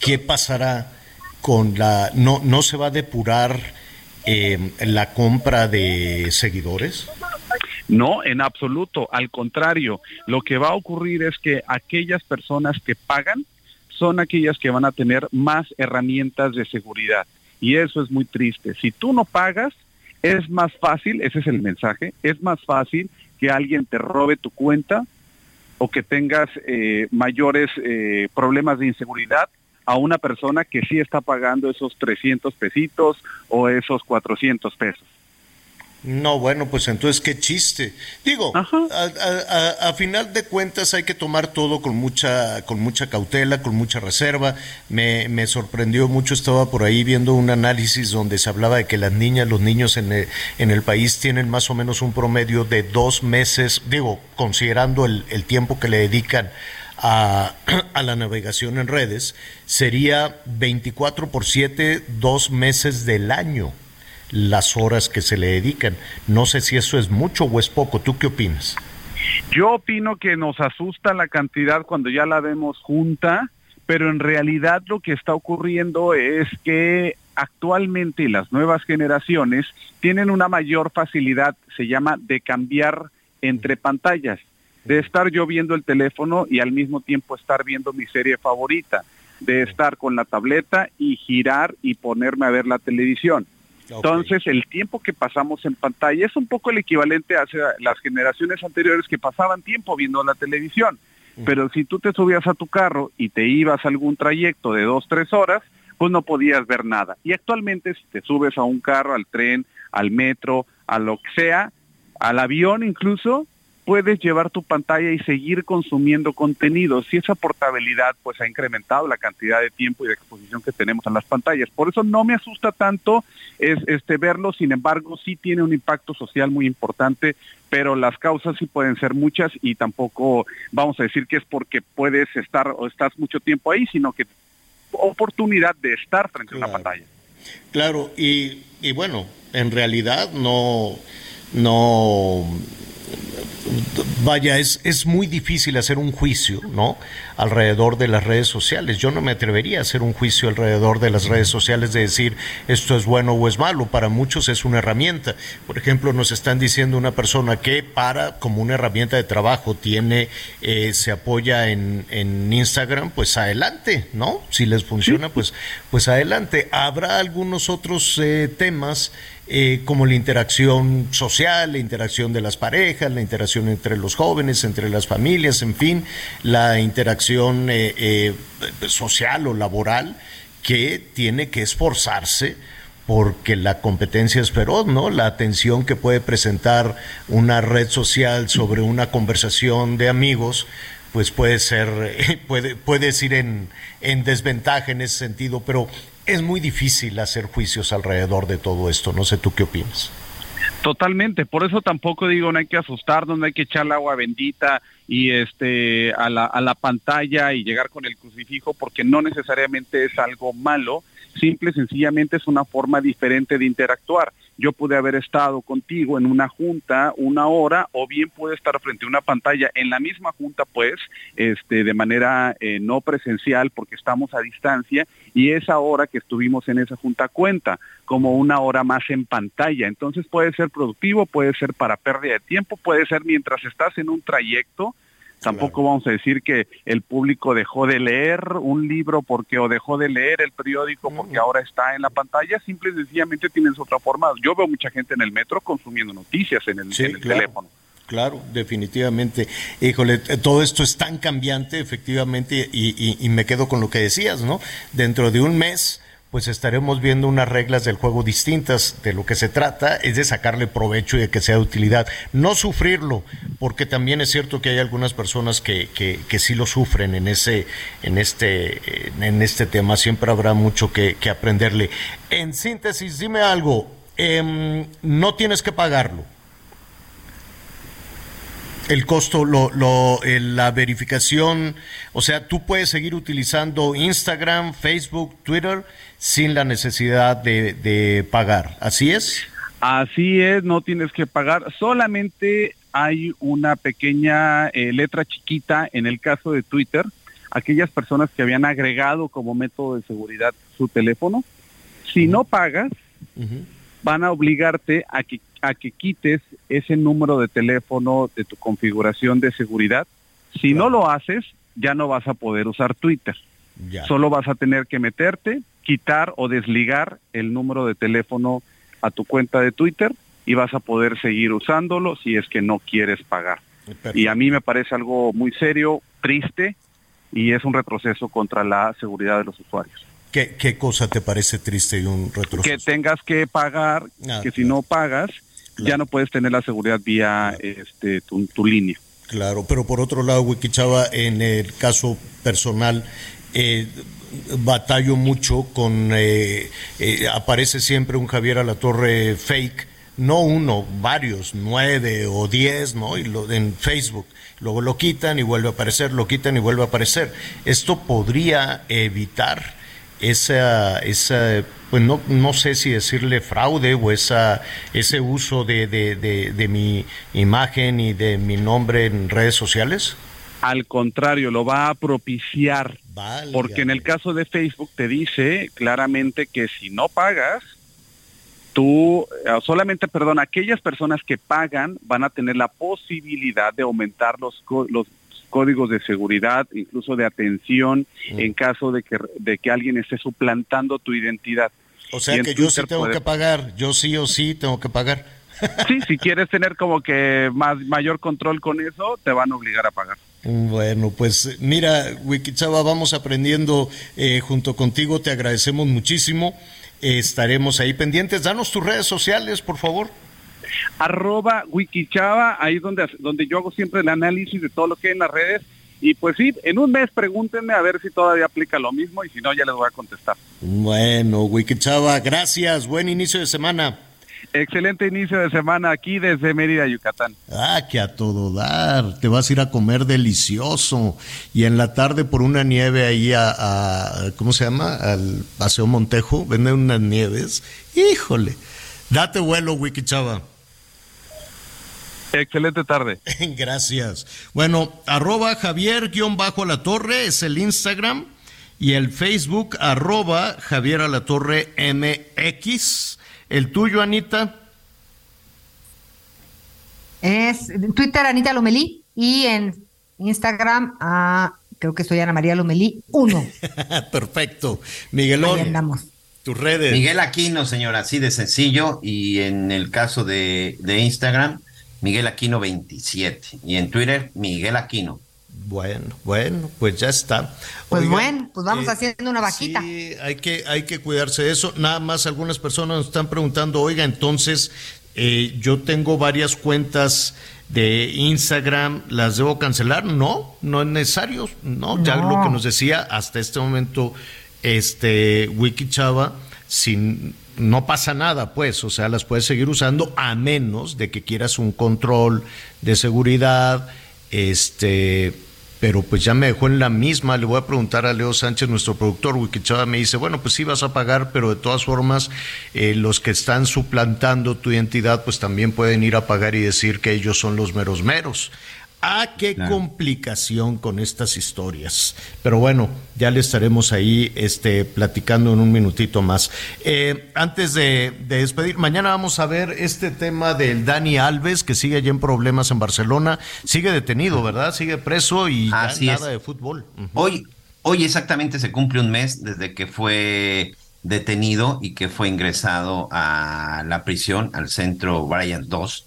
¿qué pasará con la... ¿No, no se va a depurar eh, la compra de seguidores? No, en absoluto. Al contrario, lo que va a ocurrir es que aquellas personas que pagan son aquellas que van a tener más herramientas de seguridad. Y eso es muy triste. Si tú no pagas, es más fácil, ese es el mensaje, es más fácil que alguien te robe tu cuenta o que tengas eh, mayores eh, problemas de inseguridad a una persona que sí está pagando esos 300 pesitos o esos 400 pesos. No, bueno, pues entonces qué chiste. Digo, a, final de cuentas hay que tomar todo con mucha, con mucha cautela, con mucha reserva. Me, me, sorprendió mucho, estaba por ahí viendo un análisis donde se hablaba de que las niñas, los niños en el, en el país tienen más o menos un promedio de dos meses, digo, considerando el, el tiempo que le dedican a, a, la navegación en redes, sería 24 por 7, dos meses del año las horas que se le dedican. No sé si eso es mucho o es poco. ¿Tú qué opinas? Yo opino que nos asusta la cantidad cuando ya la vemos junta, pero en realidad lo que está ocurriendo es que actualmente las nuevas generaciones tienen una mayor facilidad, se llama, de cambiar entre pantallas, de estar yo viendo el teléfono y al mismo tiempo estar viendo mi serie favorita, de estar con la tableta y girar y ponerme a ver la televisión. Entonces, el tiempo que pasamos en pantalla es un poco el equivalente a las generaciones anteriores que pasaban tiempo viendo la televisión. Pero si tú te subías a tu carro y te ibas a algún trayecto de dos, tres horas, pues no podías ver nada. Y actualmente si te subes a un carro, al tren, al metro, a lo que sea, al avión incluso, puedes llevar tu pantalla y seguir consumiendo contenido. Si esa portabilidad pues ha incrementado la cantidad de tiempo y de exposición que tenemos en las pantallas. Por eso no me asusta tanto es este verlo, sin embargo sí tiene un impacto social muy importante, pero las causas sí pueden ser muchas y tampoco vamos a decir que es porque puedes estar o estás mucho tiempo ahí, sino que oportunidad de estar frente a una pantalla. Claro, y, y bueno, en realidad no no vaya, es, es muy difícil hacer un juicio, ¿no? Alrededor de las redes sociales. Yo no me atrevería a hacer un juicio alrededor de las redes sociales de decir esto es bueno o es malo. Para muchos es una herramienta. Por ejemplo, nos están diciendo una persona que para, como una herramienta de trabajo, tiene, eh, se apoya en, en Instagram, pues adelante, ¿no? Si les funciona, pues, pues adelante. Habrá algunos otros eh, temas eh, como la interacción social, la interacción de las parejas, la interacción entre los jóvenes, entre las familias, en fin, la interacción eh, eh, social o laboral que tiene que esforzarse porque la competencia es feroz, ¿no? La atención que puede presentar una red social sobre una conversación de amigos, pues puede ser, puede, puedes ir en, en desventaja en ese sentido, pero es muy difícil hacer juicios alrededor de todo esto. No sé tú qué opinas. Totalmente, por eso tampoco digo no hay que asustarnos, no hay que echar agua bendita y este a la, a la pantalla y llegar con el crucifijo porque no necesariamente es algo malo, simple sencillamente es una forma diferente de interactuar yo pude haber estado contigo en una junta una hora o bien pude estar frente a una pantalla en la misma junta pues este de manera eh, no presencial porque estamos a distancia y esa hora que estuvimos en esa junta cuenta como una hora más en pantalla. Entonces puede ser productivo puede ser para pérdida de tiempo puede ser mientras estás en un trayecto Tampoco vamos a decir que el público dejó de leer un libro porque o dejó de leer el periódico porque ahora está en la pantalla, simple y sencillamente tienes otra forma. Yo veo mucha gente en el metro consumiendo noticias en el, teléfono. Claro, definitivamente. Híjole, todo esto es tan cambiante, efectivamente, y, y, me quedo con lo que decías, ¿no? Dentro de un mes pues estaremos viendo unas reglas del juego distintas. De lo que se trata es de sacarle provecho y de que sea de utilidad. No sufrirlo, porque también es cierto que hay algunas personas que, que, sí lo sufren en, ese, en, este, en este tema. Siempre habrá mucho que, aprenderle. En síntesis, dime algo. Em, no tienes que pagarlo. El costo, lo, lo, eh, la verificación, o sea, tú puedes seguir utilizando Instagram, Facebook, Twitter sin la necesidad de, de pagar. ¿Así es? Así es, no tienes que pagar. Solamente hay una pequeña eh, letra chiquita en el caso de Twitter. Aquellas personas que habían agregado como método de seguridad su teléfono, si no pagas, van a obligarte a que a que quites ese número de teléfono de tu configuración de seguridad. Si no lo haces, ya no vas a poder usar Twitter. Solo vas a tener que meterte, quitar o desligar el número de teléfono a tu cuenta de Twitter y vas a poder seguir usándolo si es que no quieres pagar. Y a mí me parece algo muy serio, triste y es un retroceso contra la seguridad de los usuarios. ¿Qué, qué cosa te parece triste y un retroceso? Que tengas que pagar, Ah, que si no pagas, ya no puedes tener la seguridad vía este, tu, tu línea. Claro, pero por otro lado, Wikichava, en el caso personal, eh, batallo mucho con, eh, eh, aparece siempre un Javier Alatorre fake, no uno, varios, nueve o diez, ¿no? Y lo, en Facebook. Luego lo quitan y vuelve a aparecer, lo quitan y vuelve a aparecer. Esto podría evitar esa, esa pues no, no sé si decirle fraude o esa, ese uso de, de, de mi imagen y de mi nombre en redes sociales. Al contrario, lo va a propiciar. Porque en el caso de Facebook te dice claramente que si no pagas, tú, eh, solamente, perdón, aquellas personas que pagan van a tener la posibilidad de aumentar los, los códigos de seguridad, incluso de atención, en caso de que, de que alguien esté suplantando tu identidad. O sea que yo sí tengo que pagar, yo sí o sí tengo que pagar. Sí, si quieres tener como que más mayor control con eso, te van a obligar a pagar. Bueno, pues mira, Wikichava, vamos aprendiendo eh, junto contigo, te agradecemos muchísimo, Eh, estaremos ahí pendientes. Danos tus redes sociales, por favor. arroba Wikichava, ahí donde, donde yo hago siempre el análisis de todo lo que hay en las redes. Y pues sí, en un mes pregúntenme a ver si todavía aplica lo mismo y si no ya les voy a contestar. Bueno, Wikichava, gracias, buen inicio de semana. Excelente inicio de semana aquí desde Mérida, Yucatán. Ah, que a todo dar, te vas a ir a comer delicioso y en la tarde por una nieve ahí a, a- ¿cómo se llama? Al Paseo Montejo, venden unas nieves. Híjole, date vuelo, Wikichava. Excelente tarde. Gracias. Bueno, arroba Javier guion bajo a la torre es el Instagram y el Facebook arroba Javier a la torre MX. El tuyo, Anita. Es en Twitter Anita Lomelí y en Instagram ah, creo que soy Ana María Lomelí 1. Perfecto. Miguelón. Ahí andamos. Tus redes. Miguel Aquino, señora, así de sencillo. Y en el caso de, de Instagram, Miguel Aquino 27. Y en Twitter, Miguel Aquino. Bueno, bueno, pues ya está. Pues Oigan, bueno, pues vamos eh, haciendo una vaquita. Sí, hay que, hay que cuidarse de eso. Nada más algunas personas nos están preguntando, oiga, entonces eh, yo tengo varias cuentas de Instagram, ¿las debo cancelar? No, no es necesario. No, ya No. lo que nos decía hasta este momento este Wiki Chava, sin no pasa nada, pues, o sea, las puedes seguir usando a menos de que quieras un control de seguridad, este, pero pues ya me dejó en la misma. Le voy a preguntar a Leo Sánchez, nuestro productor, Wikichava, me dice, bueno, pues sí vas a pagar, pero de todas formas, eh, los que están suplantando tu identidad, pues también pueden ir a pagar y decir que ellos son los meros meros. Ah, qué complicación con estas historias. Pero bueno, ya le estaremos ahí este, platicando en un minutito más. Eh, antes de, de despedir, mañana vamos a ver este tema del Dani Alves, que sigue allí en problemas en Barcelona. Sigue detenido, ¿verdad? Sigue preso y Así nada es. de fútbol. Hoy, hoy exactamente se cumple un mes desde que fue detenido y que fue ingresado a la prisión, al centro Bryant 2.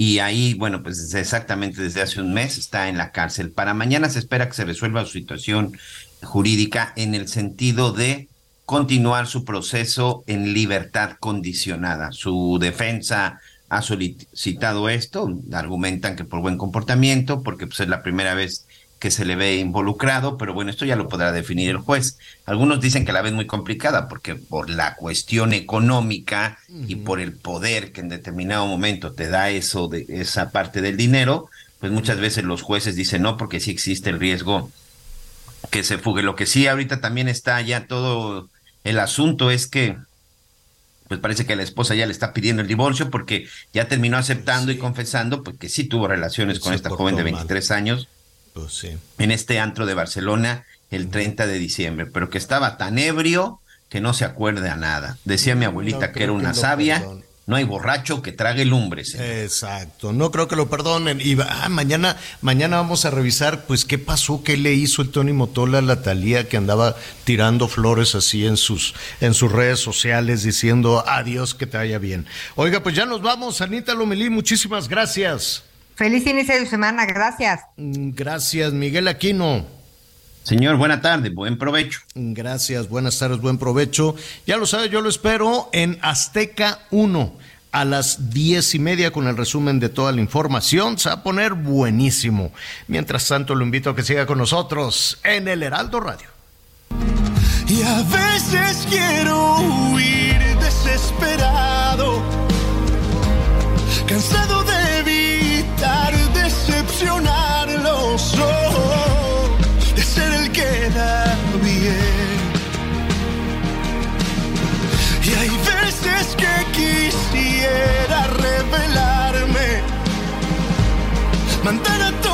Y ahí, bueno, pues exactamente desde hace un mes está en la cárcel. Para mañana se espera que se resuelva su situación jurídica en el sentido de continuar su proceso en libertad condicionada. Su defensa ha solicitado esto, argumentan que por buen comportamiento, porque pues, es la primera vez que se le ve involucrado, pero bueno, esto ya lo podrá definir el juez. Algunos dicen que la ven muy complicada porque por la cuestión económica y por el poder que en determinado momento te da eso de esa parte del dinero, pues muchas veces los jueces dicen no, porque sí existe el riesgo que se fugue. Lo que sí ahorita también está ya todo el asunto es que pues parece que la esposa ya le está pidiendo el divorcio porque ya terminó aceptando y confesando pues que sí tuvo relaciones con esta joven de 23 años en este antro de Barcelona el 30 de diciembre, pero que estaba tan ebrio que no se acuerde a nada. Decía mi abuelita que era una sabia no hay borracho que trague lumbres. Exacto, no creo que lo perdonen. Y ah, mañana, mañana vamos a revisar, pues, qué pasó, qué le hizo el Tony Motola a la Talía que andaba tirando flores así en sus, en sus redes sociales diciendo adiós, que te vaya bien. Oiga, pues ya nos vamos, Anita Lomelí, muchísimas gracias. Feliz inicio de semana, gracias. Gracias, Miguel Aquino. Señor, buena tarde, buen provecho. Gracias, buenas tardes, buen provecho. Ya lo sabe, yo lo espero en Azteca 1 a las diez y media con el resumen de toda la información. Se va a poner buenísimo. Mientras tanto, lo invito a que siga con nosotros en el Heraldo Radio. Y a veces quiero huir desesperado, cansado mantén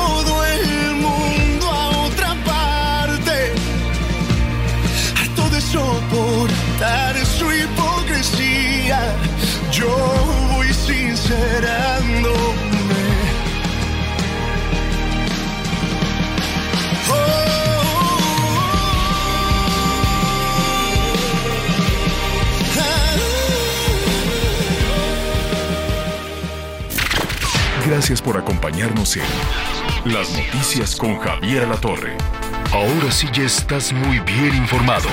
Gracias por acompañarnos en Las Noticias con Javier La Torre. Ahora sí ya estás muy bien informado.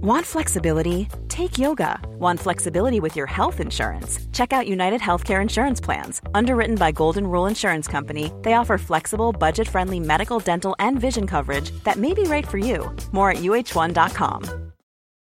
Want flexibility? Take yoga. Want flexibility with your health insurance? Check out United Healthcare Insurance Plans. Underwritten by Golden Rule Insurance Company, they offer flexible, budget friendly medical, dental, and vision coverage that may be right for you. More at uh1.com.